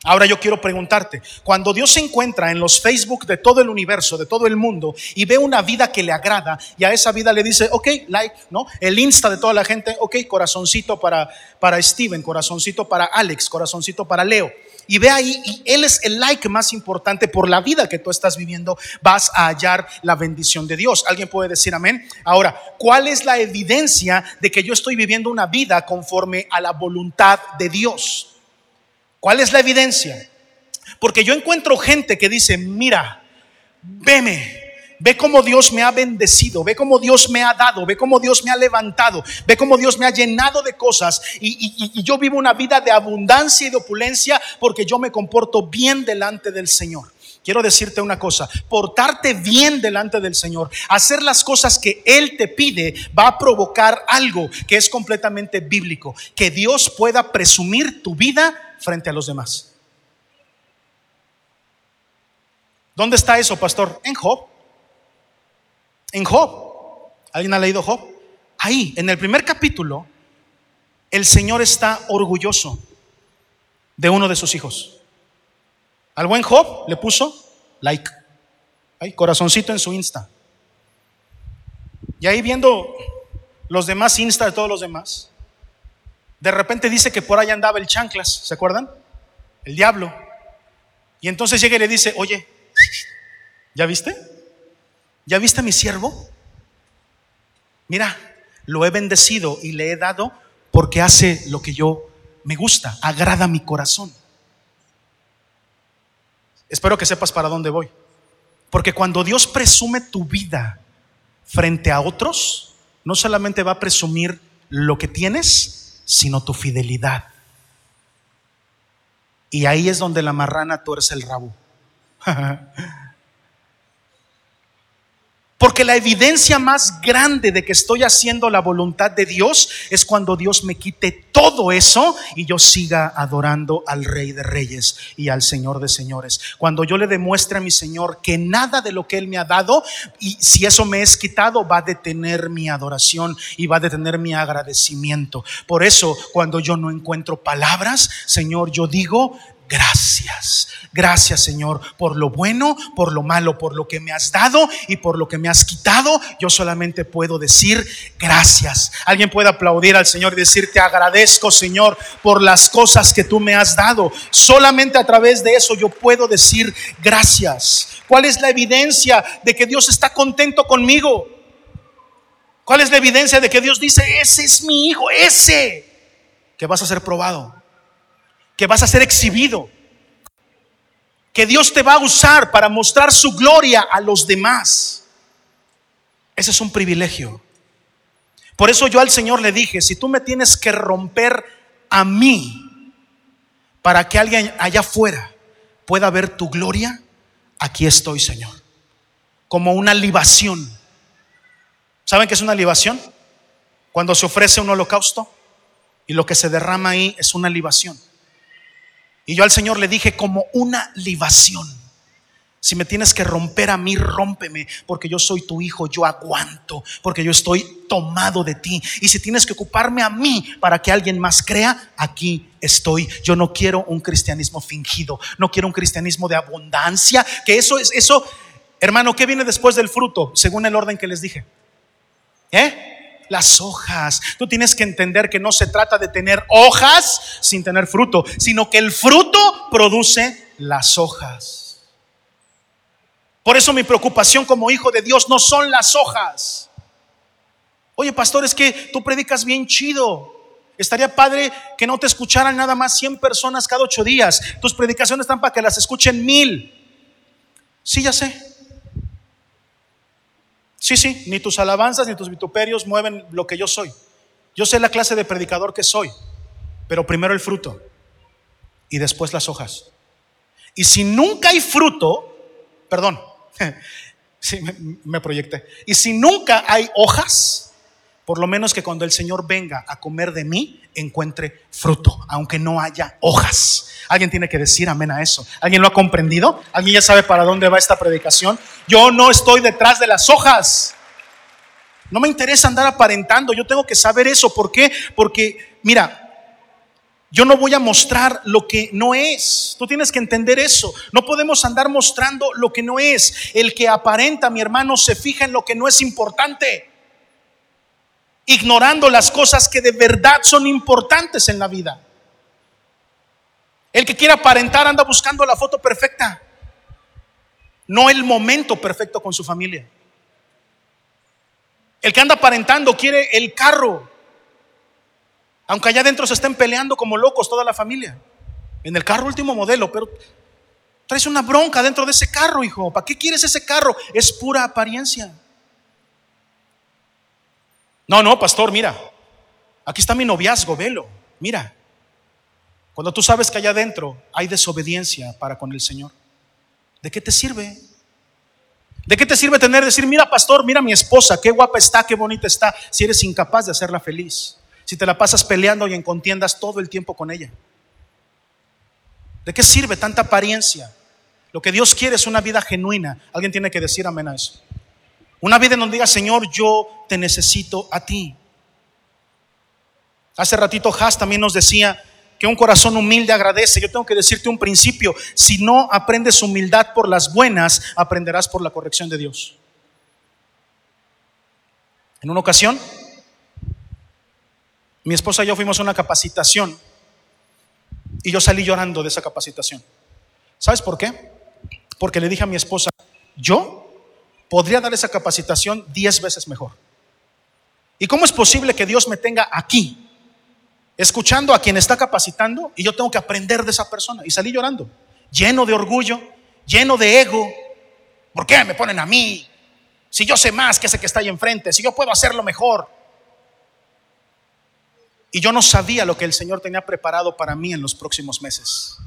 Ahora yo quiero preguntarte, cuando Dios se encuentra en los Facebook de todo el universo, de todo el mundo, y ve una vida que le agrada, y a esa vida le dice, ok, like, ¿no? El Insta de toda la gente, ok, corazoncito para, para Steven, corazoncito para Alex, corazoncito para Leo y ve ahí, y Él es el like más importante por la vida que tú estás viviendo, vas a hallar la bendición de Dios. ¿Alguien puede decir amén? Ahora, ¿cuál es la evidencia de que yo estoy viviendo una vida conforme a la voluntad de Dios? ¿Cuál es la evidencia? Porque yo encuentro gente que dice, mira, veme, Ve cómo Dios me ha bendecido, ve cómo Dios me ha dado, ve cómo Dios me ha levantado, ve cómo Dios me ha llenado de cosas y, yo vivo una vida de abundancia y de opulencia porque yo me comporto bien delante del Señor. Quiero decirte una cosa, portarte bien delante del Señor, hacer las cosas que Él te pide, va a provocar algo que es completamente bíblico, que Dios pueda presumir tu vida frente a los demás. ¿Dónde está eso, pastor? En Job. En Job, ¿alguien ha leído Job? Ahí, en el primer capítulo, el Señor está orgulloso de uno de sus hijos. Al buen Job le puso like, corazoncito en su Insta. Y ahí viendo los demás Insta de todos los demás, de repente dice que por ahí andaba el chanclas, ¿se acuerdan? El diablo. Y entonces llega y le dice, oye, ¿ya viste? ¿Ya viste a mi siervo? Mira, lo he bendecido y le he dado porque hace lo que yo me gusta, agrada mi corazón. Espero que sepas para dónde voy. Porque cuando Dios presume tu vida frente a otros, no solamente va a presumir lo que tienes, sino tu fidelidad. Y ahí es donde la marrana tuerce el rabo. Porque la evidencia más grande de que estoy haciendo la voluntad de Dios es cuando Dios me quite todo eso y yo siga adorando al Rey de Reyes y al Señor de Señores. Cuando yo le demuestre a mi Señor que nada de lo que Él me ha dado, y si eso me es quitado, va a detener mi adoración y va a detener mi agradecimiento. Por eso, cuando yo no encuentro palabras, Señor, yo digo, gracias. Gracias Señor por lo bueno, por lo malo, por lo que me has dado y por lo que me has quitado. Yo solamente puedo decir gracias. Alguien puede aplaudir al Señor y decir, te agradezco Señor por las cosas que tú me has dado. Solamente a través de eso yo puedo decir gracias. ¿Cuál es la evidencia de que Dios está contento conmigo? ¿Cuál es la evidencia de que Dios dice, ese es mi hijo, ese, que vas a ser probado, que vas a ser exhibido, que Dios te va a usar para mostrar su gloria a los demás? Ese es un privilegio. Por eso yo al Señor le dije, si tú me tienes que romper a mí para que alguien allá afuera pueda ver tu gloria, aquí estoy, Señor. Como una libación. ¿Saben qué es una libación? Cuando se ofrece un holocausto y lo que se derrama ahí es una libación. Y yo al Señor le dije como una libación. Si me tienes que romper a mí, rómpeme, porque yo soy tu hijo, yo aguanto, porque yo estoy tomado de ti. Y si tienes que ocuparme a mí para que alguien más crea, aquí estoy. Yo no quiero un cristianismo fingido, no quiero un cristianismo de abundancia, que eso es eso, hermano, ¿qué viene después del fruto? Según el orden que les dije. ¿Eh? Las hojas. Tú tienes que entender que no se trata de tener hojas sin tener fruto, sino que el fruto produce las hojas. Por eso mi preocupación como hijo de Dios no son las hojas. Oye, pastor, es que tú predicas bien chido. Estaría padre que no te escucharan nada más 100 personas cada ocho días. Tus predicaciones están para que las escuchen mil. Sí, ya sé. Sí, sí, ni tus alabanzas ni tus vituperios mueven lo que yo soy. Yo sé la clase de predicador que soy, pero primero el fruto y después las hojas. Y si nunca hay fruto, perdón, sí, me, proyecté. Y si nunca hay hojas, por lo menos que cuando el Señor venga a comer de mí, encuentre fruto, aunque no haya hojas. Alguien tiene que decir amén a eso. ¿Alguien lo ha comprendido? ¿Alguien ya sabe para dónde va esta predicación? Yo no estoy detrás de las hojas. No me interesa andar aparentando. Yo tengo que saber eso. ¿Por qué? Porque, mira, yo no voy a mostrar lo que no es. Tú tienes que entender eso. No podemos andar mostrando lo que no es. El que aparenta, mi hermano, se fija en lo que no es importante. Ignorando las cosas que de verdad son importantes en la vida. El que quiere aparentar anda buscando la foto perfecta. No el momento perfecto con su familia. El que anda aparentando quiere el carro aunque allá adentro se estén peleando como locos toda la familia. En el carro último modelo, pero traes una bronca dentro de ese carro, hijo. ¿Para qué quieres ese carro? Es pura apariencia. No, no, pastor, mira. Aquí está mi noviazgo, velo. Mira. Cuando tú sabes que allá adentro hay desobediencia para con el Señor, ¿de qué te sirve? ¿De qué te sirve tener decir, mira, pastor, mira mi esposa, qué guapa está, qué bonita está, si eres incapaz de hacerla feliz? si te la pasas peleando y en contiendas todo el tiempo con ella? ¿De qué sirve tanta apariencia? Lo que Dios quiere es una vida genuina. Alguien tiene que decir amén a eso. Una vida en donde diga, Señor, yo te necesito a ti. Hace ratito Haas también nos decía que un corazón humilde agradece. Yo tengo que decirte un principio. Si no aprendes humildad por las buenas, aprenderás por la corrección de Dios. En una ocasión, mi esposa y yo fuimos a una capacitación y yo salí llorando de esa capacitación. ¿Sabes por qué? Porque le dije a mi esposa, yo podría dar esa capacitación diez veces mejor. ¿Y cómo es posible que Dios me tenga aquí, escuchando a quien está capacitando y yo tengo que aprender de esa persona? Y salí llorando, lleno de orgullo, lleno de ego. ¿Por qué me ponen a mí? Si yo sé más que ese que está ahí enfrente, si yo puedo hacerlo mejor. Y yo no sabía lo que el Señor tenía preparado para mí en los próximos meses.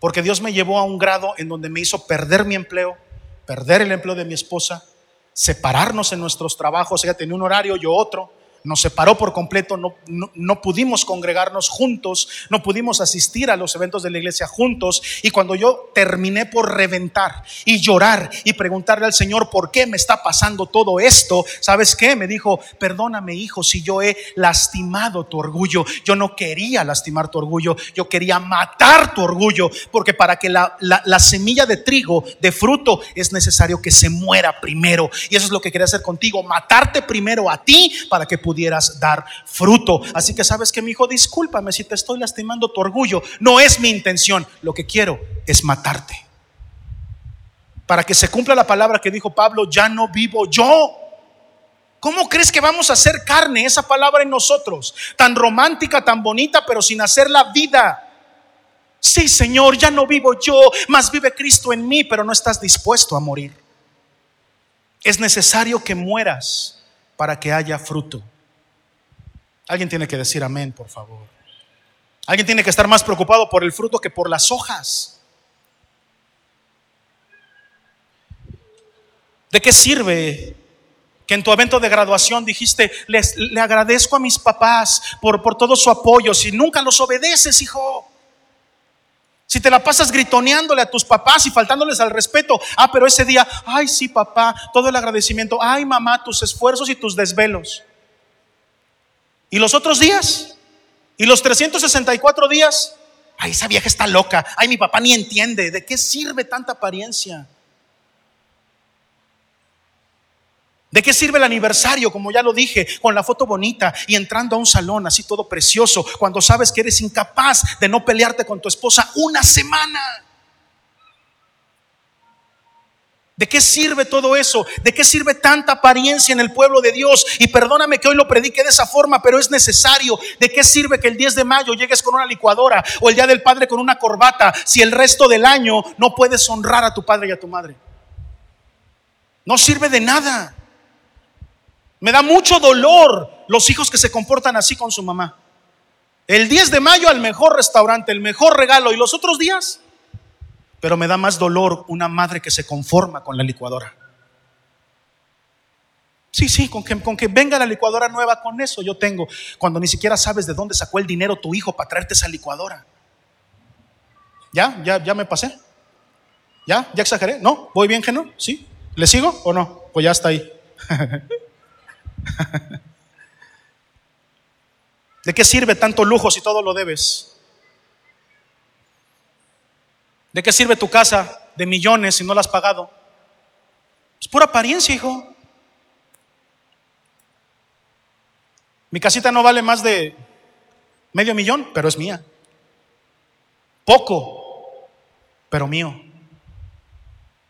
Porque Dios me llevó a un grado en donde me hizo perder mi empleo, perder el empleo de mi esposa, separarnos en nuestros trabajos. Ella tenía un horario, yo otro. Nos separó por completo, no, no, pudimos congregarnos juntos, no pudimos asistir a los eventos de la iglesia juntos. Y cuando yo terminé por reventar y llorar y preguntarle al Señor por qué me está pasando todo esto, ¿sabes qué? Me dijo, perdóname hijo si yo he lastimado tu orgullo. Yo no quería lastimar tu orgullo, yo quería matar tu orgullo, porque para que la, la, la semilla de trigo, de fruto, es necesario que se muera primero. Y eso es lo que quería hacer contigo, matarte primero a ti para que pudieras dar fruto. Así que sabes que mi hijo, discúlpame si te estoy lastimando tu orgullo. No es mi intención. Lo que quiero es matarte. Para que se cumpla la palabra que dijo Pablo, ya no vivo yo. ¿Cómo crees que vamos a hacer carne esa palabra en nosotros? Tan romántica, tan bonita, pero sin hacer la vida. Sí, Señor, ya no vivo yo, más vive Cristo en mí, pero no estás dispuesto a morir. Es necesario que mueras para que haya fruto. Alguien tiene que decir amén, por favor. Alguien tiene que estar más preocupado por el fruto que por las hojas. ¿De qué sirve que en tu evento de graduación dijiste, les, le agradezco a mis papás por, por todo su apoyo, si nunca los obedeces, hijo? Si te la pasas gritoneándole a tus papás y faltándoles al respeto, ah, pero ese día, ay, sí, papá, todo el agradecimiento, ay, mamá, tus esfuerzos y tus desvelos. ¿Y los otros días? ¿Y los 364 días? Ay, esa vieja está loca. Ay, mi papá ni entiende. ¿De qué sirve tanta apariencia? ¿De qué sirve el aniversario, como ya lo dije, con la foto bonita y entrando a un salón así todo precioso, cuando sabes que eres incapaz de no pelearte con tu esposa una semana? ¿De qué sirve todo eso? ¿De qué sirve tanta apariencia en el pueblo de Dios? Y perdóname que hoy lo predique de esa forma, pero es necesario. ¿De qué sirve que el 10 de mayo llegues con una licuadora o el día del padre con una corbata si el resto del año no puedes honrar a tu padre y a tu madre? No sirve de nada. Me da mucho dolor los hijos que se comportan así con su mamá. El 10 de mayo al mejor restaurante, el mejor regalo y los otros días. Pero me da más dolor una madre que se conforma con la licuadora. Sí, sí, con que, con que venga la licuadora nueva, con eso yo tengo. Cuando ni siquiera sabes de dónde sacó el dinero tu hijo para traerte esa licuadora. ¿Ya? ¿Ya, ya me pasé? ¿Ya? ¿Ya exageré? ¿No? ¿Voy bien, Geno? ¿Sí? ¿Le sigo o no? Pues ya está ahí. ¿De qué sirve tanto lujo si todo lo debes? ¿De qué sirve tu casa de millones si no la has pagado? Es pura apariencia, hijo. Mi casita no vale más de medio millón, pero es mía. Poco, pero mío.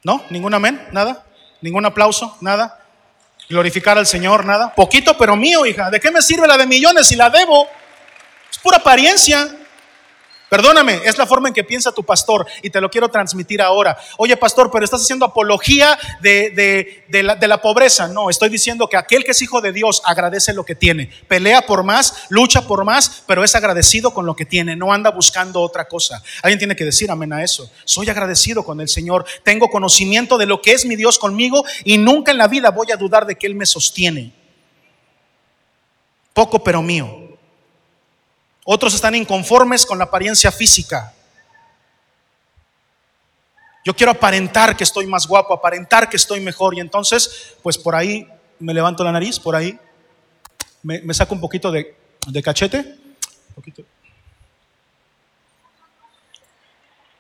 ¿No? ¿Ningún amén? ¿Nada? ¿Ningún aplauso? ¿Nada? glorificar al Señor, nada. Poquito, pero mío, hija. ¿De qué me sirve la de millones si la debo? Es pura apariencia. Perdóname, es la forma en que piensa tu pastor y te lo quiero transmitir ahora. Oye, pastor, pero estás haciendo apología de, la, de, la, pobreza. No, estoy diciendo que aquel que es hijo de Dios agradece lo que tiene. Pelea por más, lucha por más, pero es agradecido con lo que tiene. No anda buscando otra cosa. Alguien tiene que decir amén a eso. Soy agradecido con el Señor. Tengo conocimiento de lo que es mi Dios conmigo y nunca en la vida voy a dudar de que Él me sostiene. Poco, pero mío. Otros están inconformes con la apariencia física. Yo quiero aparentar que estoy más guapo, aparentar que estoy mejor. Y entonces, pues por ahí me levanto la nariz, por ahí me, saco un poquito de, cachete.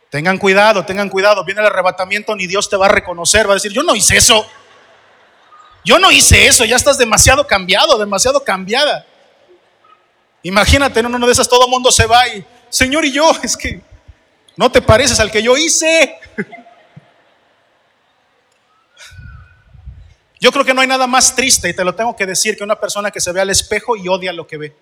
Tengan cuidado, tengan cuidado. Viene el arrebatamiento, ni Dios te va a reconocer. Va a decir, yo no hice eso. Yo no hice eso. Ya estás demasiado cambiado, demasiado cambiada. Imagínate en uno de esas, todo mundo se va y, Señor, y yo, es que no te pareces al que yo hice. Yo creo que no hay nada más triste, y te lo tengo que decir, que una persona que se ve al espejo y odia lo que ve.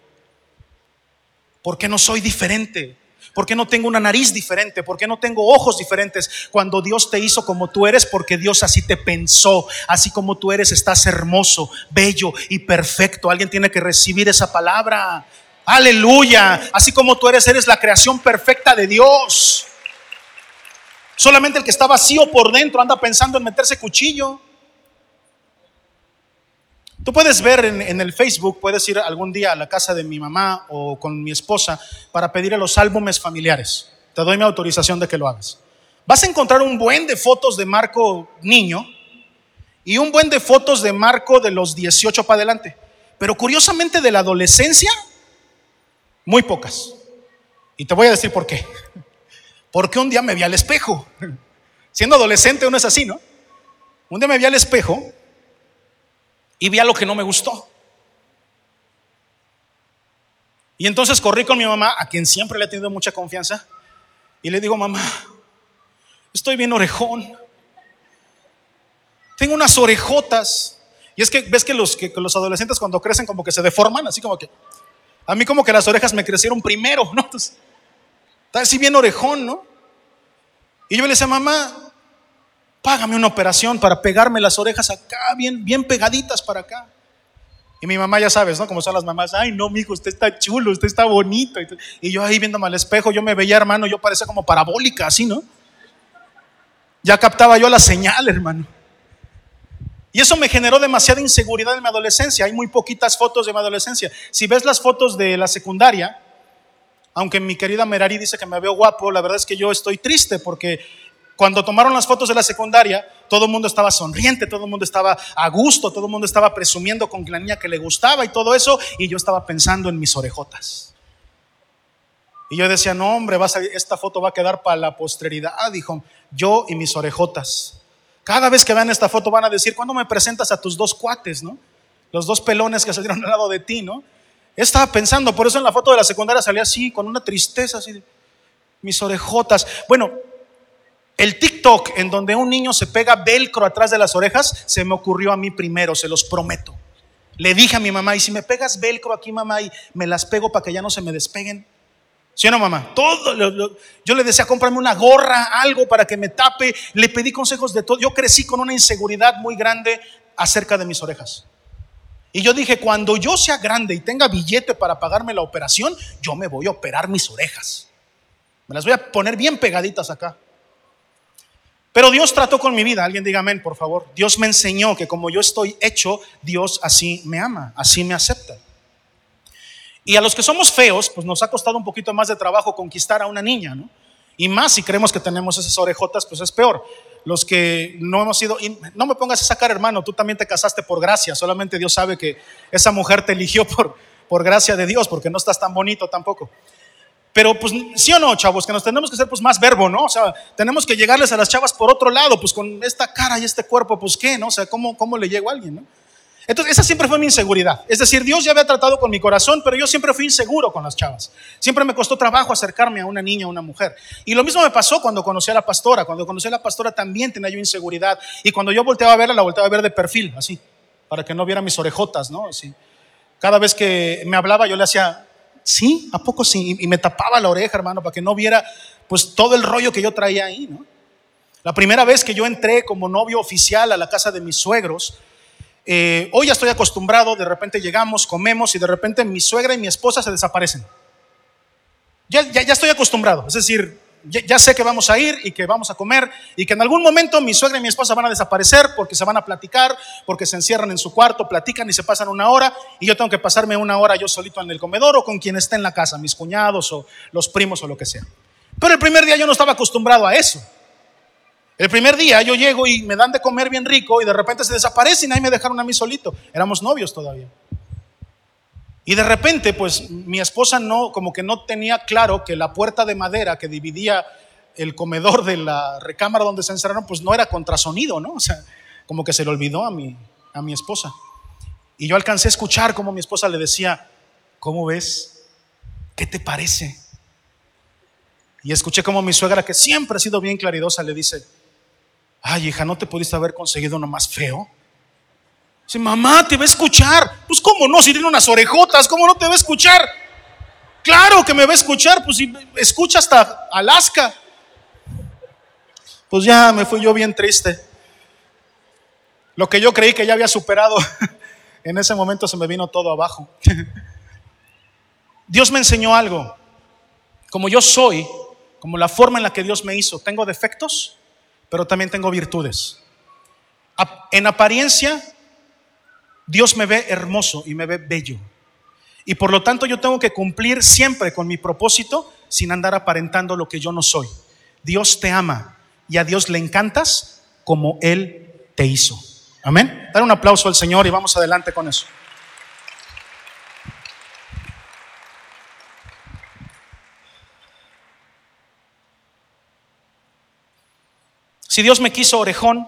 ¿Por qué no soy diferente? ¿Por qué no tengo una nariz diferente? ¿Por qué no tengo ojos diferentes? Cuando Dios te hizo como tú eres, porque Dios así te pensó, así como tú eres, estás hermoso, bello y perfecto. Alguien tiene que recibir esa palabra. Aleluya. Así como tú eres, eres la creación perfecta de Dios. Solamente el que está vacío por dentro anda pensando en meterse cuchillo. Tú puedes ver en, el Facebook, puedes ir algún día a la casa de mi mamá o con mi esposa para pedirle los álbumes familiares. Te doy mi autorización de que lo hagas. Vas a encontrar un buen de fotos de Marco niño y un buen de fotos de Marco de los 18 para adelante. Pero curiosamente de la adolescencia, muy pocas. Y te voy a decir por qué. Porque un día me vi al espejo. Siendo adolescente uno es así, ¿no? Un día me vi al espejo y vi a lo que no me gustó. Y entonces corrí con mi mamá, a quien siempre le he tenido mucha confianza, y le digo, mamá, estoy bien orejón. Tengo unas orejotas. Y es que ves que los, que los adolescentes cuando crecen como que se deforman, así como que... A mí como que las orejas me crecieron primero, ¿no? Entonces, está así bien orejón, ¿no? Y yo le decía, mamá, págame una operación para pegarme las orejas acá, bien, bien pegaditas para acá. Y mi mamá ya sabes, ¿no? Como son las mamás, ay, no, mijo, usted está chulo, usted está bonito. Y yo ahí viéndome al espejo, yo me veía, hermano, yo parecía como parabólica, así, ¿no? Ya captaba yo la señal, hermano. Y eso me generó demasiada inseguridad en mi adolescencia. Hay muy poquitas fotos de mi adolescencia. Si ves las fotos de la secundaria, aunque mi querida Merari dice que me veo guapo, la verdad es que yo estoy triste porque cuando tomaron las fotos de la secundaria, todo el mundo estaba sonriente, todo el mundo estaba a gusto, todo el mundo estaba presumiendo con la niña que le gustaba y todo eso, y yo estaba pensando en mis orejotas. Y yo decía, no hombre, vas a, esta foto va a quedar para la posteridad, dijo, yo y mis orejotas. Cada vez que vean esta foto van a decir, ¿cuándo me presentas a tus dos cuates, no? Los dos pelones que salieron al lado de ti, ¿no? Estaba pensando, por eso en la foto de la secundaria salía así, con una tristeza, así, mis orejotas. Bueno, el TikTok en donde un niño se pega velcro atrás de las orejas, se me ocurrió a mí primero, se los prometo. Le dije a mi mamá, y si me pegas velcro aquí, mamá, y me las pego para que ya no se me despeguen. ¿Sí o no, mamá? Todo, yo le decía, cómprame una gorra, algo para que me tape. Le pedí consejos de todo. Yo crecí con una inseguridad muy grande acerca de mis orejas. Y yo dije, cuando yo sea grande y tenga billete para pagarme la operación, yo me voy a operar mis orejas. Me las voy a poner bien pegaditas acá. Pero Dios trató con mi vida. Alguien diga amén, por favor. Dios me enseñó que como yo estoy hecho, Dios así me ama, así me acepta. Y a los que somos feos, pues nos ha costado un poquito más de trabajo conquistar a una niña, ¿no? Y más si creemos que tenemos esas orejotas, pues es peor. Los que no hemos sido, no me pongas a sacar, hermano, tú también te casaste por gracia, solamente Dios sabe que esa mujer te eligió por, por gracia de Dios, porque no estás tan bonito tampoco. Pero pues sí o no, chavos, que nos tenemos que hacer pues más verbo, ¿no? O sea, tenemos que llegarles a las chavas por otro lado, pues con esta cara y este cuerpo, pues qué, ¿no? O sea, ¿cómo, cómo le llego a alguien, ¿no? Entonces, esa siempre fue mi inseguridad. Es decir, Dios ya había tratado con mi corazón, pero yo siempre fui inseguro con las chavas. Siempre me costó trabajo acercarme a una niña, a una mujer. Y lo mismo me pasó cuando conocí a la pastora. Cuando conocí a la pastora también tenía yo inseguridad. Y cuando yo volteaba a verla, la volteaba a ver de perfil, así, para que no viera mis orejotas, ¿no? Así. Cada vez que me hablaba, yo le hacía, Sí, ¿a poco sí? Y me tapaba la oreja, hermano, para que no viera pues todo el rollo que yo traía ahí, ¿no? La primera vez que yo entré como novio oficial a la casa de mis suegros, eh, hoy ya estoy acostumbrado, de repente llegamos, comemos y de repente mi suegra y mi esposa se desaparecen. Ya, ya, ya estoy acostumbrado, es decir, ya, sé que vamos a ir y que vamos a comer y que en algún momento mi suegra y mi esposa van a desaparecer porque se van a platicar, porque se encierran en su cuarto, platican y se pasan una hora y yo tengo que pasarme una hora yo solito en el comedor o con quien esté en la casa, mis cuñados o los primos o lo que sea. Pero el primer día yo no estaba acostumbrado a eso. El primer día yo llego y me dan de comer bien rico y de repente se desaparecen y ahí me dejaron a mí solito. Éramos novios todavía. Y de repente, pues mi esposa no, como que no tenía claro que la puerta de madera que dividía el comedor de la recámara donde se encerraron, pues no era contrasonido, ¿no? O sea, como que se le olvidó a mi, a mi esposa. Y yo alcancé a escuchar como mi esposa le decía, ¿cómo ves? ¿Qué te parece? Y escuché como mi suegra, que siempre ha sido bien claridosa, le dice, ay hija, ¿no te pudiste haber conseguido uno más feo? Dice, mamá, te va a escuchar. Pues, ¿cómo no? Si tiene unas orejotas, ¿cómo no te va a escuchar? Claro que me va a escuchar, pues si escucha hasta Alaska. Pues ya me fui yo bien triste. Lo que yo creí que ya había superado, en ese momento se me vino todo abajo. Dios me enseñó algo. Como yo soy, como la forma en la que Dios me hizo, tengo defectos, pero también tengo virtudes. En apariencia Dios me ve hermoso y me ve bello. Y por lo tanto yo tengo que cumplir siempre con mi propósito sin andar aparentando lo que yo no soy. Dios te ama y a Dios le encantas como Él te hizo. Amén. Dar un aplauso al Señor y vamos adelante con eso. Si Dios me quiso orejón,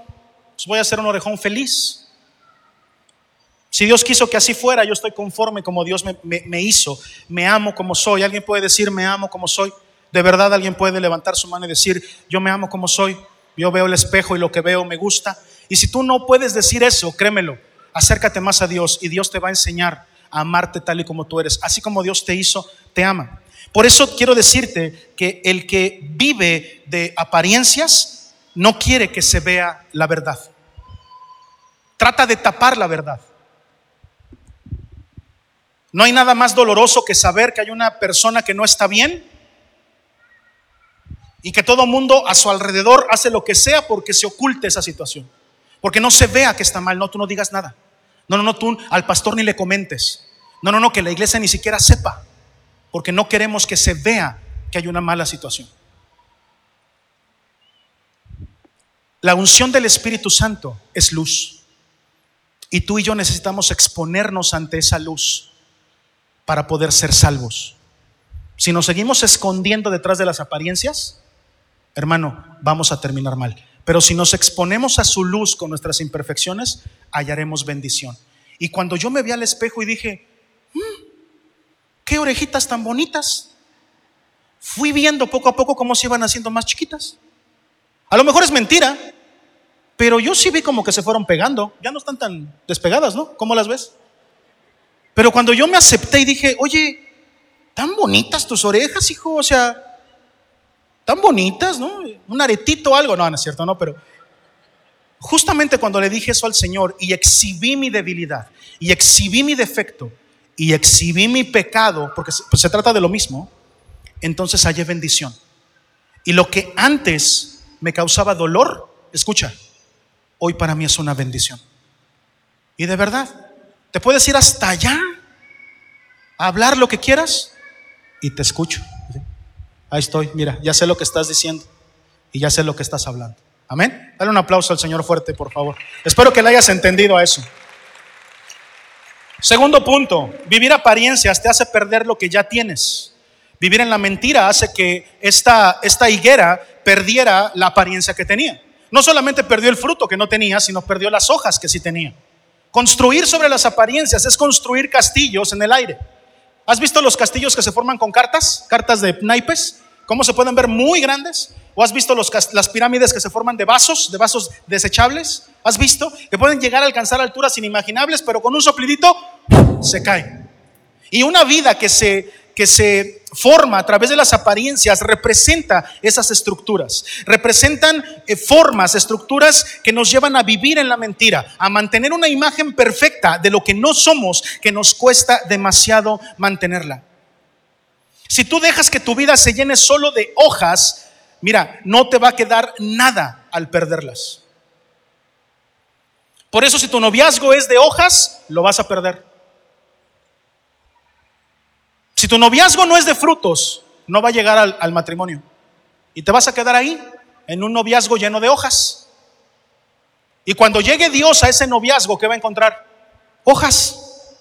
pues voy a ser un orejón feliz. Si Dios quiso que así fuera, yo estoy conforme como Dios me, hizo. Me amo como soy. Alguien puede decir, me amo como soy. De verdad alguien puede levantar su mano y decir, yo me amo como soy. Yo veo el espejo y lo que veo me gusta. Y si tú no puedes decir eso, créemelo, acércate más a Dios y Dios te va a enseñar a amarte tal y como tú eres. Así como Dios te hizo, te ama. Por eso quiero decirte que el que vive de apariencias no quiere que se vea la verdad. Trata de tapar la verdad. No hay nada más doloroso que saber que hay una persona que no está bien y que todo mundo a su alrededor hace lo que sea porque se oculte esa situación. Porque no se vea que está mal, no, tú no digas nada. No, no, no, tú al pastor ni le comentes. No, no, no, que la iglesia ni siquiera sepa. Porque no queremos que se vea que hay una mala situación. La unción del Espíritu Santo es luz. Y tú y yo necesitamos exponernos ante esa luz para poder ser salvos. Si nos seguimos escondiendo detrás de las apariencias, hermano, vamos a terminar mal. Pero si nos exponemos a su luz con nuestras imperfecciones, hallaremos bendición. Y cuando yo me vi al espejo y dije, mm, qué orejitas tan bonitas, fui viendo poco a poco cómo se iban haciendo más chiquitas. A lo mejor es mentira, pero yo sí vi como que se fueron pegando. Ya no están tan despegadas, ¿no? ¿Cómo las ves? Pero cuando yo me acepté y dije, oye, tan bonitas tus orejas, hijo, o sea, tan bonitas, ¿no? Un aretito algo, no, no es cierto, no, pero justamente cuando le dije eso al Señor y exhibí mi debilidad y exhibí mi defecto y exhibí mi pecado, porque pues, se trata de lo mismo, entonces hallé bendición. Y lo que antes me causaba dolor, escucha, hoy para mí es una bendición. Y de verdad, te puedes ir hasta allá a hablar lo que quieras y te escucho. Ahí estoy, mira, ya sé lo que estás diciendo y ya sé lo que estás hablando. Amén. Dale un aplauso al Señor fuerte, por favor. Espero que le hayas entendido a eso. Segundo punto, vivir apariencias te hace perder lo que ya tienes. Vivir en la mentira hace que esta, esta higuera perdiera la apariencia que tenía. No solamente perdió el fruto que no tenía, sino perdió las hojas que sí tenía. Construir sobre las apariencias es construir castillos en el aire. ¿Has visto los castillos que se forman con cartas? Cartas de naipes. ¿Cómo se pueden ver muy grandes? ¿O has visto las pirámides que se forman de vasos, de vasos desechables? ¿Has visto? Que pueden llegar a alcanzar alturas inimaginables, pero con un soplidito se caen. Y una vida que se, que se forma a través de las apariencias representa esas estructuras. Representan eh, formas, estructuras que nos llevan a vivir en la mentira, a mantener una imagen perfecta de lo que no somos, que nos cuesta demasiado mantenerla. Si tú dejas que tu vida se llene solo de hojas, mira, no te va a quedar nada al perderlas. Por eso si tu noviazgo es de hojas, lo vas a perder. Si tu noviazgo no es de frutos, no va a llegar al, matrimonio. Y te vas a quedar ahí, en un noviazgo lleno de hojas. Y cuando llegue Dios a ese noviazgo, ¿qué va a encontrar? Hojas.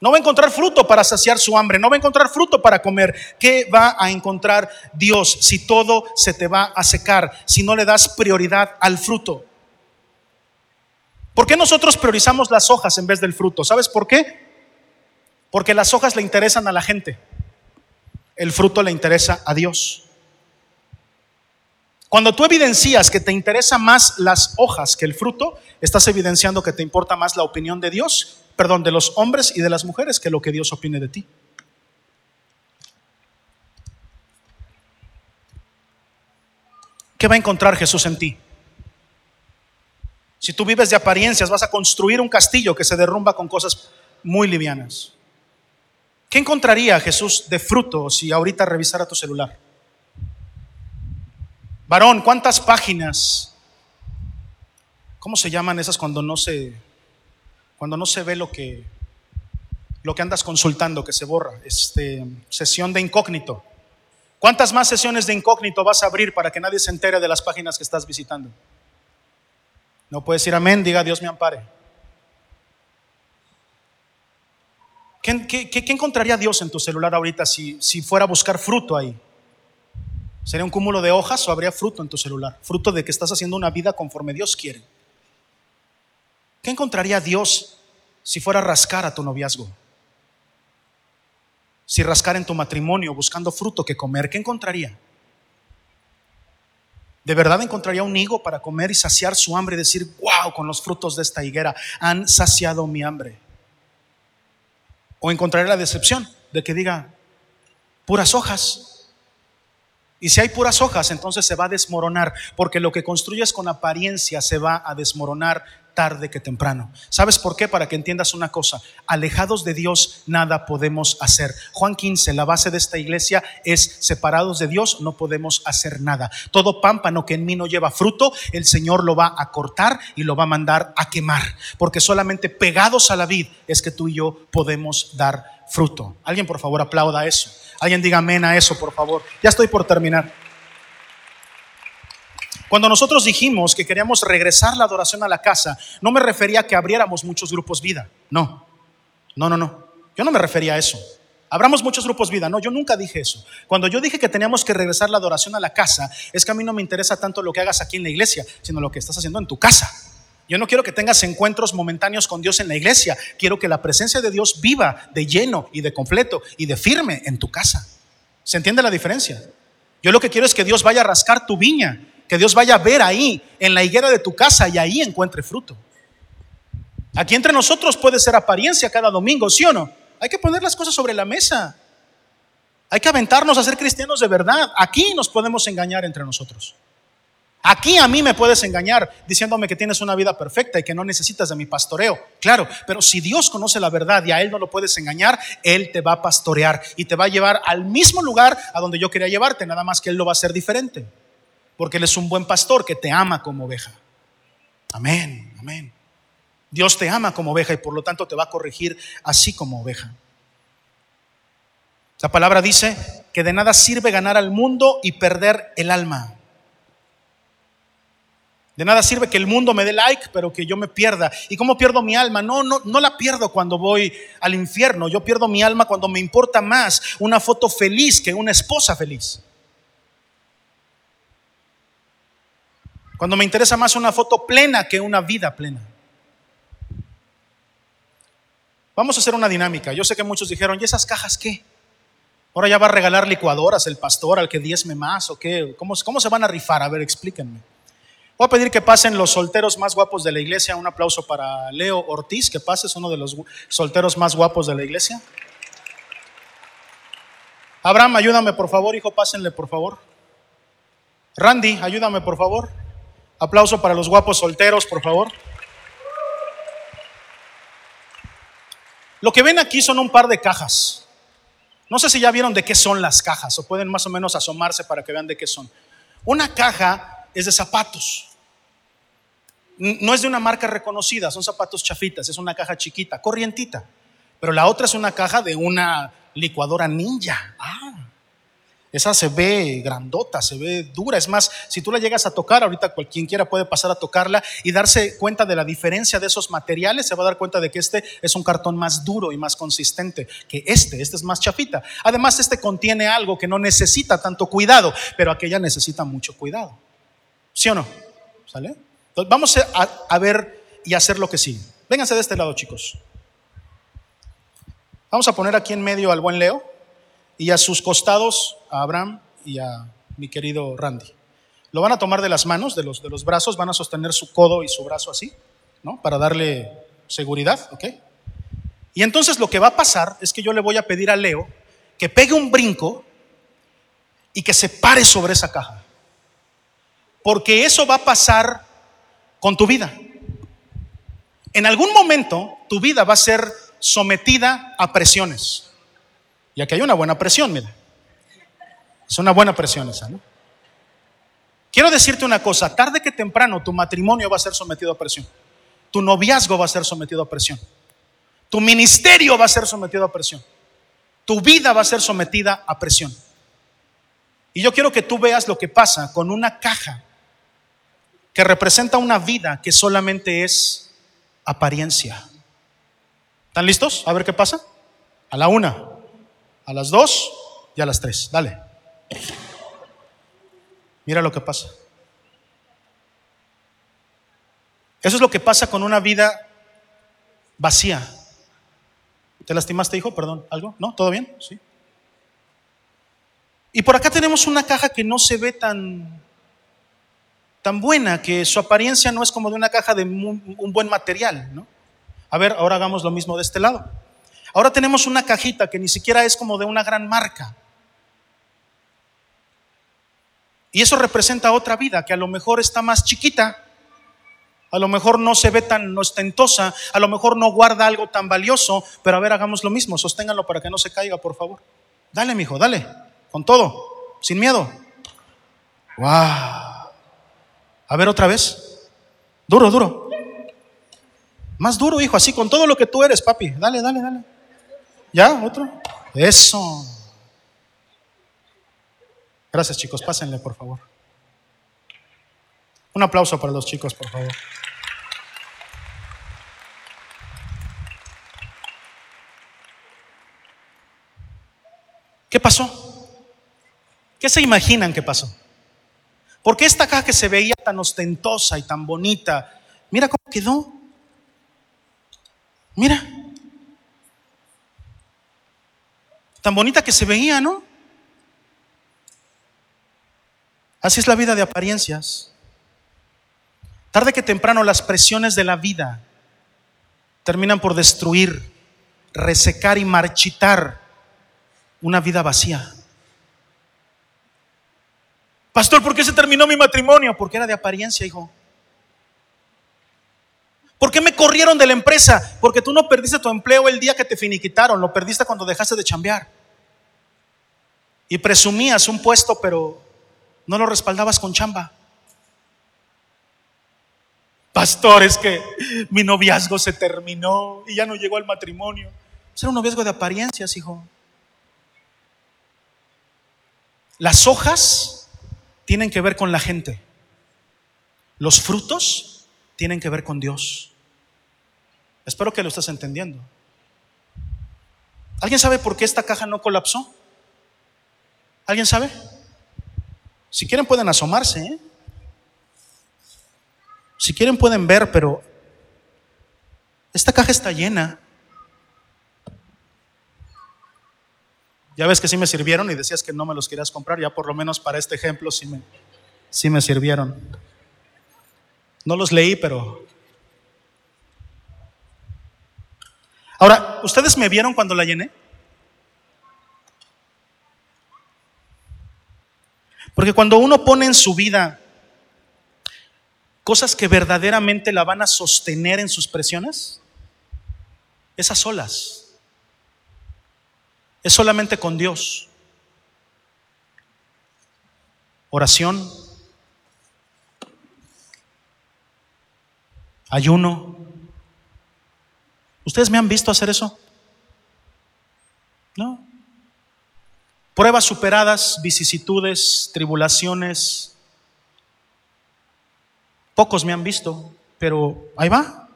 No va a encontrar fruto para saciar su hambre, no va a encontrar fruto para comer. ¿Qué va a encontrar Dios si todo se te va a secar, si no le das prioridad al fruto? ¿Por qué nosotros priorizamos las hojas en vez del fruto? ¿Sabes por qué? Porque las hojas le interesan a la gente. El fruto le interesa a Dios. Cuando tú evidencias que te interesa más las hojas que el fruto, estás evidenciando que te importa más la opinión de Dios, perdón, de los hombres y de las mujeres que lo que Dios opine de ti. ¿Qué va a encontrar Jesús en ti? Si tú vives de apariencias, vas a construir un castillo que se derrumba con cosas muy livianas. ¿Qué encontraría Jesús de fruto si ahorita revisara tu celular? Varón, ¿cuántas páginas? ¿Cómo se llaman esas cuando no se... Cuando no se ve lo que, lo que andas consultando, que se borra. Este, sesión de incógnito. ¿Cuántas más sesiones de incógnito vas a abrir para que nadie se entere de las páginas que estás visitando? No puedes decir amén, diga Dios me ampare. ¿Qué, encontraría Dios en tu celular ahorita si, fuera a buscar fruto ahí? ¿Sería un cúmulo de hojas o habría fruto en tu celular? Fruto de que estás haciendo una vida conforme Dios quiere. ¿Qué encontraría Dios si fuera a rascar a tu noviazgo? Si rascar en tu matrimonio buscando fruto que comer, ¿qué encontraría? ¿De verdad encontraría un higo para comer y saciar su hambre y decir, wow, con los frutos de esta higuera han saciado mi hambre? O encontraría la decepción de que diga, puras hojas, y si hay puras hojas, entonces se va a desmoronar, porque lo que construyes con apariencia se va a desmoronar tarde que temprano. ¿Sabes por qué? Para que entiendas una cosa, alejados de Dios nada podemos hacer. Juan 15, la base de esta iglesia es separados de Dios no podemos hacer nada. Todo pámpano que en mí no lleva fruto, el Señor lo va a cortar y lo va a mandar a quemar, porque solamente pegados a la vid es que tú y yo podemos dar fruto. Alguien por favor aplauda eso. Alguien diga amén a eso, por favor. Ya estoy por terminar. Cuando nosotros dijimos que queríamos regresar la adoración a la casa, no me refería a que abriéramos muchos grupos vida. No, no, no, no. Yo no me refería a eso. Abramos muchos grupos vida. No, yo nunca dije eso. Cuando yo dije que teníamos que regresar la adoración a la casa, es que a mí no me interesa tanto lo que hagas aquí en la iglesia, sino lo que estás haciendo en tu casa. Yo no quiero que tengas encuentros momentáneos con Dios en la iglesia. Quiero que la presencia de Dios viva de lleno y de completo y de firme en tu casa. ¿Se entiende la diferencia? Yo lo que quiero es que Dios vaya a rascar tu viña que Dios vaya a ver ahí, en la higuera de tu casa, y ahí encuentre fruto. Aquí entre nosotros puede ser apariencia cada domingo, ¿sí o no? Hay que poner las cosas sobre la mesa. Hay que aventarnos a ser cristianos de verdad. Aquí nos podemos engañar entre nosotros. Aquí a mí me puedes engañar diciéndome que tienes una vida perfecta y que no necesitas de mi pastoreo. Claro, pero si Dios conoce la verdad y a Él no lo puedes engañar, Él te va a pastorear y te va a llevar al mismo lugar a donde yo quería llevarte, nada más que Él lo va a hacer diferente porque Él es un buen pastor que te ama como oveja. Amén, amén. Dios te ama como oveja y por lo tanto te va a corregir así como oveja. La palabra dice que de nada sirve ganar al mundo y perder el alma. De nada sirve que el mundo me dé like, pero que yo me pierda. ¿Y cómo pierdo mi alma? No, no, no la pierdo cuando voy al infierno. Yo pierdo mi alma cuando me importa más una foto feliz que una esposa feliz. Cuando me interesa más una foto plena que una vida plena. Vamos a hacer una dinámica. Yo sé que muchos dijeron, ¿y esas cajas qué? Ahora ya va a regalar licuadoras el pastor al que diezme más o qué. ¿Cómo, ¿Cómo se van a rifar? A ver, explíquenme. Voy a pedir que pasen los solteros más guapos de la iglesia. Un aplauso para Leo Ortiz, que pases, uno de los solteros más guapos de la iglesia. Abraham, ayúdame por favor, hijo, pásenle por favor. Randy, ayúdame por favor. Aplauso para los guapos solteros, por favor. Lo que ven aquí son un par de cajas. No sé si ya vieron de qué son las cajas o pueden más o menos asomarse para que vean de qué son. Una caja es de zapatos. No es de una marca reconocida, son zapatos chafitas, es una caja chiquita, corrientita. Pero la otra es una caja de una licuadora ninja. Ah, esa se ve grandota, se ve dura. Es más, si tú la llegas a tocar, ahorita quien quiera puede pasar a tocarla y darse cuenta de la diferencia de esos materiales, se va a dar cuenta de que este es un cartón más duro y más consistente que este. Este es más chafita. Además, este contiene algo que no necesita tanto cuidado, pero aquella necesita mucho cuidado. ¿Sí o no? ¿Sale? Entonces, vamos a, a ver y hacer lo que sigue. Vénganse de este lado, chicos. Vamos a poner aquí en medio al buen Leo y a sus costados a Abraham y a mi querido Randy. Lo van a tomar de las manos, de los, de los brazos, van a sostener su codo y su brazo así, ¿no? Para darle seguridad, ¿ok? Y entonces lo que va a pasar es que yo le voy a pedir a Leo que pegue un brinco y que se pare sobre esa caja. Porque eso va a pasar con tu vida. En algún momento tu vida va a ser sometida a presiones. Y aquí hay una buena presión, mira. Es una buena presión esa, ¿no? Quiero decirte una cosa, tarde que temprano tu matrimonio va a ser sometido a presión. Tu noviazgo va a ser sometido a presión. Tu ministerio va a ser sometido a presión. Tu vida va a ser sometida a presión. Y yo quiero que tú veas lo que pasa con una caja que representa una vida que solamente es apariencia. ¿Están listos? A ver qué pasa. A la una, a las dos y a las tres. Dale. Mira lo que pasa. Eso es lo que pasa con una vida vacía. ¿Te lastimaste, hijo? Perdón, ¿algo? ¿No? ¿Todo bien? Sí. Y por acá tenemos una caja que no se ve tan, tan buena, que su apariencia no es como de una caja de un buen material, ¿no? A ver, ahora hagamos lo mismo de este lado. Ahora tenemos una cajita que ni siquiera es como de una gran marca. Y eso representa otra vida que a lo mejor está más chiquita, a lo mejor no se ve tan ostentosa, a lo mejor no guarda algo tan valioso, pero a ver, hagamos lo mismo, sosténganlo para que no se caiga, por favor. Dale, mijo, dale con todo, sin miedo. ¡Wow! A ver otra vez. Duro, duro. Más duro, hijo, así con todo lo que tú eres, papi. Dale, dale, dale. ¿Ya? ¿Otro? Eso. Gracias, chicos. Pásenle, por favor. Un aplauso para los chicos, por favor. ¿Qué pasó? ¿Qué se imaginan que pasó? Porque esta caja que se veía tan ostentosa y tan bonita, mira cómo quedó. Mira. Tan bonita que se veía, ¿no? Así es la vida de apariencias. Tarde que temprano las presiones de la vida terminan por destruir, resecar y marchitar una vida vacía. Pastor, ¿por qué se terminó mi matrimonio? Porque era de apariencia, hijo. ¿Por qué me corrieron de la empresa? Porque tú no perdiste tu empleo el día que te finiquitaron, lo perdiste cuando dejaste de chambear. Y presumías un puesto, pero no lo respaldabas con chamba. Pastor, es que mi noviazgo se terminó y ya no llegó al matrimonio. Era un noviazgo de apariencias, hijo. Las hojas tienen que ver con la gente. Los frutos tienen que ver con Dios. Espero que lo estés entendiendo. ¿Alguien sabe por qué esta caja no colapsó? ¿Alguien sabe? Si quieren pueden asomarse. ¿eh? Si quieren pueden ver, pero esta caja está llena. Ya ves que sí me sirvieron y decías que no me los querías comprar, ya por lo menos para este ejemplo sí me, sí me sirvieron. No los leí, pero... Ahora, ¿ustedes me vieron cuando la llené? Porque cuando uno pone en su vida cosas que verdaderamente la van a sostener en sus presiones, esas solas es solamente con Dios. Oración, ayuno. ¿Ustedes me han visto hacer eso? ¿No? Pruebas superadas, vicisitudes, tribulaciones. Pocos me han visto, pero ahí va.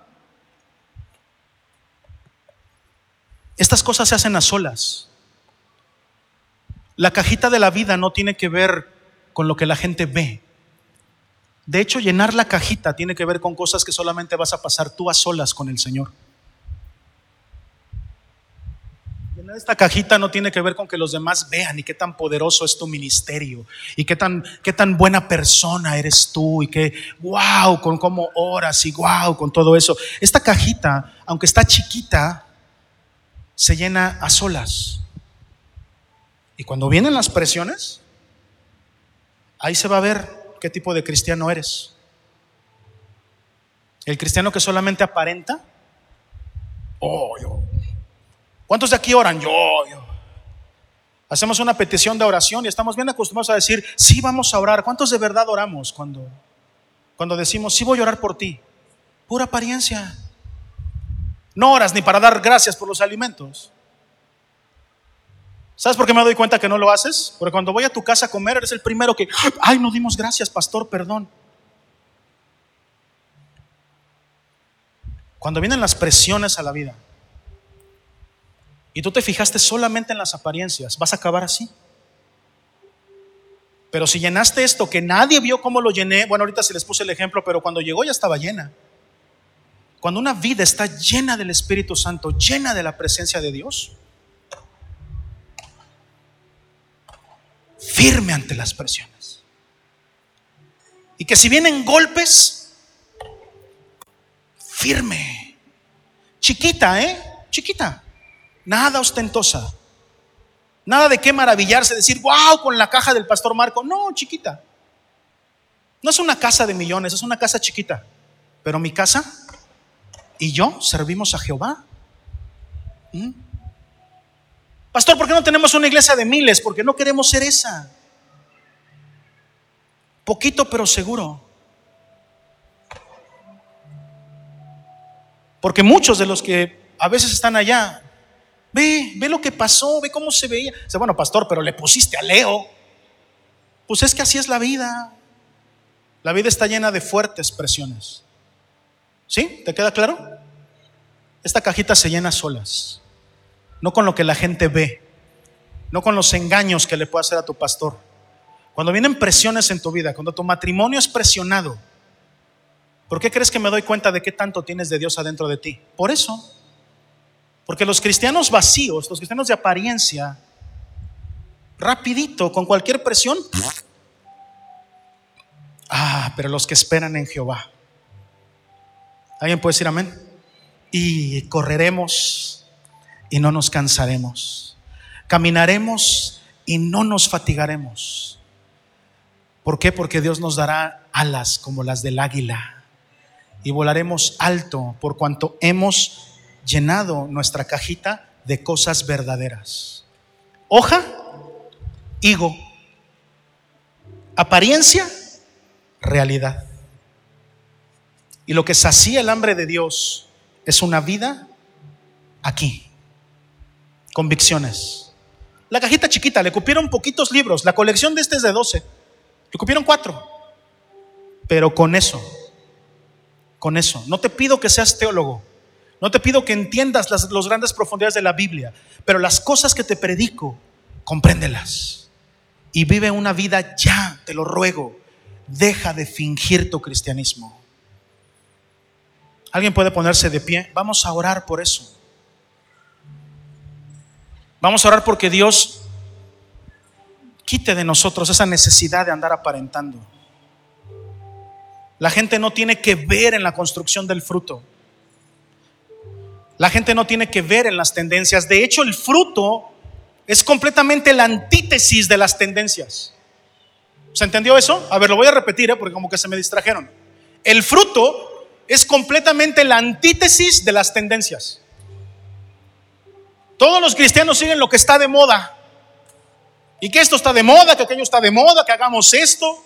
Estas cosas se hacen a solas. La cajita de la vida no tiene que ver con lo que la gente ve. De hecho, llenar la cajita tiene que ver con cosas que solamente vas a pasar tú a solas con el Señor. Llenar esta cajita no tiene que ver con que los demás vean y qué tan poderoso es tu ministerio y qué tan, qué tan buena persona eres tú y que, wow, con cómo oras y wow, con todo eso. Esta cajita, aunque está chiquita, se llena a solas. Y cuando vienen las presiones, ahí se va a ver qué tipo de cristiano eres. El cristiano que solamente aparenta. Oh, yo. ¿Cuántos de aquí oran? Yo, yo. Hacemos una petición de oración y estamos bien acostumbrados a decir, sí vamos a orar. ¿Cuántos de verdad oramos cuando, cuando decimos, sí voy a orar por ti? Pura apariencia. No oras ni para dar gracias por los alimentos. ¿Sabes por qué me doy cuenta que no lo haces? Porque cuando voy a tu casa a comer eres el primero que, ay, no dimos gracias, pastor, perdón. Cuando vienen las presiones a la vida y tú te fijaste solamente en las apariencias, vas a acabar así. Pero si llenaste esto que nadie vio cómo lo llené, bueno, ahorita se les puse el ejemplo, pero cuando llegó ya estaba llena. Cuando una vida está llena del Espíritu Santo, llena de la presencia de Dios, firme ante las presiones. Y que si vienen golpes, firme. Chiquita, ¿eh? Chiquita. Nada ostentosa. Nada de qué maravillarse, decir, wow, con la caja del pastor Marco. No, chiquita. No es una casa de millones, es una casa chiquita. Pero mi casa y yo servimos a Jehová. ¿Mm? Pastor, ¿por qué no tenemos una iglesia de miles? Porque no queremos ser esa. Poquito pero seguro. Porque muchos de los que a veces están allá, ve, ve lo que pasó, ve cómo se veía. Dice, bueno, pastor, pero le pusiste a Leo. Pues es que así es la vida. La vida está llena de fuertes presiones. ¿Sí? ¿Te queda claro? Esta cajita se llena solas no con lo que la gente ve, no con los engaños que le puede hacer a tu pastor. Cuando vienen presiones en tu vida, cuando tu matrimonio es presionado, ¿por qué crees que me doy cuenta de qué tanto tienes de Dios adentro de ti? Por eso. Porque los cristianos vacíos, los cristianos de apariencia, rapidito, con cualquier presión, ah, pero los que esperan en Jehová. ¿Alguien puede decir amén? Y correremos y no nos cansaremos. Caminaremos y no nos fatigaremos. ¿Por qué? Porque Dios nos dará alas como las del águila y volaremos alto por cuanto hemos llenado nuestra cajita de cosas verdaderas. Hoja, higo. Apariencia, realidad. Y lo que sacía el hambre de Dios es una vida aquí convicciones. La cajita chiquita, le cupieron poquitos libros, la colección de este es de 12, le cupieron cuatro. Pero con eso, con eso, no te pido que seas teólogo, no te pido que entiendas las los grandes profundidades de la Biblia, pero las cosas que te predico, compréndelas. Y vive una vida ya, te lo ruego. Deja de fingir tu cristianismo. ¿Alguien puede ponerse de pie? Vamos a orar por eso. Vamos a orar porque Dios quite de nosotros esa necesidad de andar aparentando. La gente no tiene que ver en la construcción del fruto. La gente no tiene que ver en las tendencias. De hecho, el fruto es completamente la antítesis de las tendencias. ¿Se entendió eso? A ver, lo voy a repetir ¿eh? porque como que se me distrajeron. El fruto es completamente la antítesis de las tendencias. Todos los cristianos siguen lo que está de moda. Y que esto está de moda, que aquello está de moda, que hagamos esto.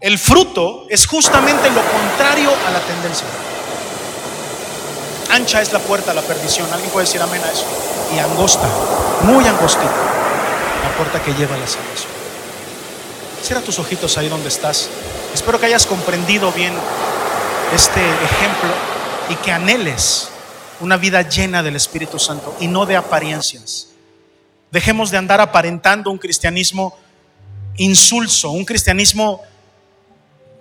El fruto es justamente lo contrario a la tendencia. Ancha es la puerta a la perdición. ¿Alguien puede decir amén a eso? Y angosta, muy angostita, la puerta que lleva a la salvación. Cierra tus ojitos ahí donde estás. Espero que hayas comprendido bien este ejemplo y que anheles una vida llena del Espíritu Santo y no de apariencias. Dejemos de andar aparentando un cristianismo insulso, un cristianismo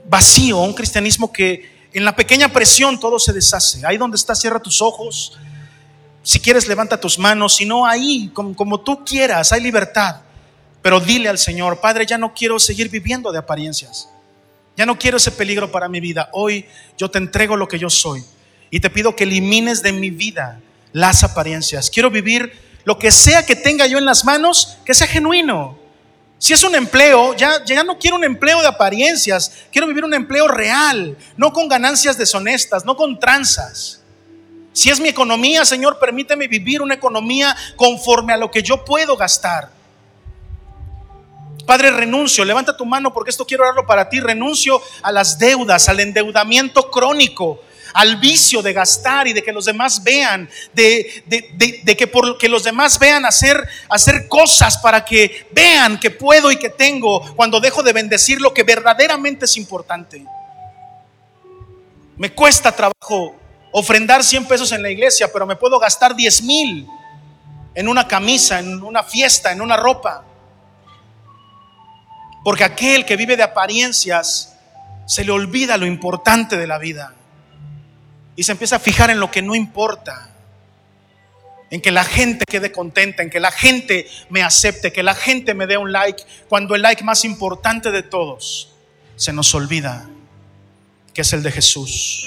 vacío, un cristianismo que en la pequeña presión todo se deshace. Ahí donde estás, cierra tus ojos. Si quieres, levanta tus manos. Si no, ahí, como, como tú quieras, hay libertad. Pero dile al Señor, Padre, ya no quiero seguir viviendo de apariencias. Ya no quiero ese peligro para mi vida. Hoy yo te entrego lo que yo soy. Y te pido que elimines de mi vida las apariencias. Quiero vivir lo que sea que tenga yo en las manos, que sea genuino. Si es un empleo, ya, ya no quiero un empleo de apariencias, quiero vivir un empleo real, no con ganancias deshonestas, no con tranzas. Si es mi economía, Señor, permíteme vivir una economía conforme a lo que yo puedo gastar. Padre, renuncio, levanta tu mano porque esto quiero orarlo para ti, renuncio a las deudas, al endeudamiento crónico, al vicio de gastar y de que los demás vean, de, de, que por que los demás vean hacer, hacer cosas para que vean que puedo y que tengo cuando dejo de bendecir lo que verdaderamente es importante. Me cuesta trabajo ofrendar 100 pesos en la iglesia, pero me puedo gastar 10 mil en una camisa, en una fiesta, en una ropa. Porque aquel que vive de apariencias se le olvida lo importante de la vida y se empieza a fijar en lo que no importa. En que la gente quede contenta, en que la gente me acepte, que la gente me dé un like, cuando el like más importante de todos se nos olvida, que es el de Jesús.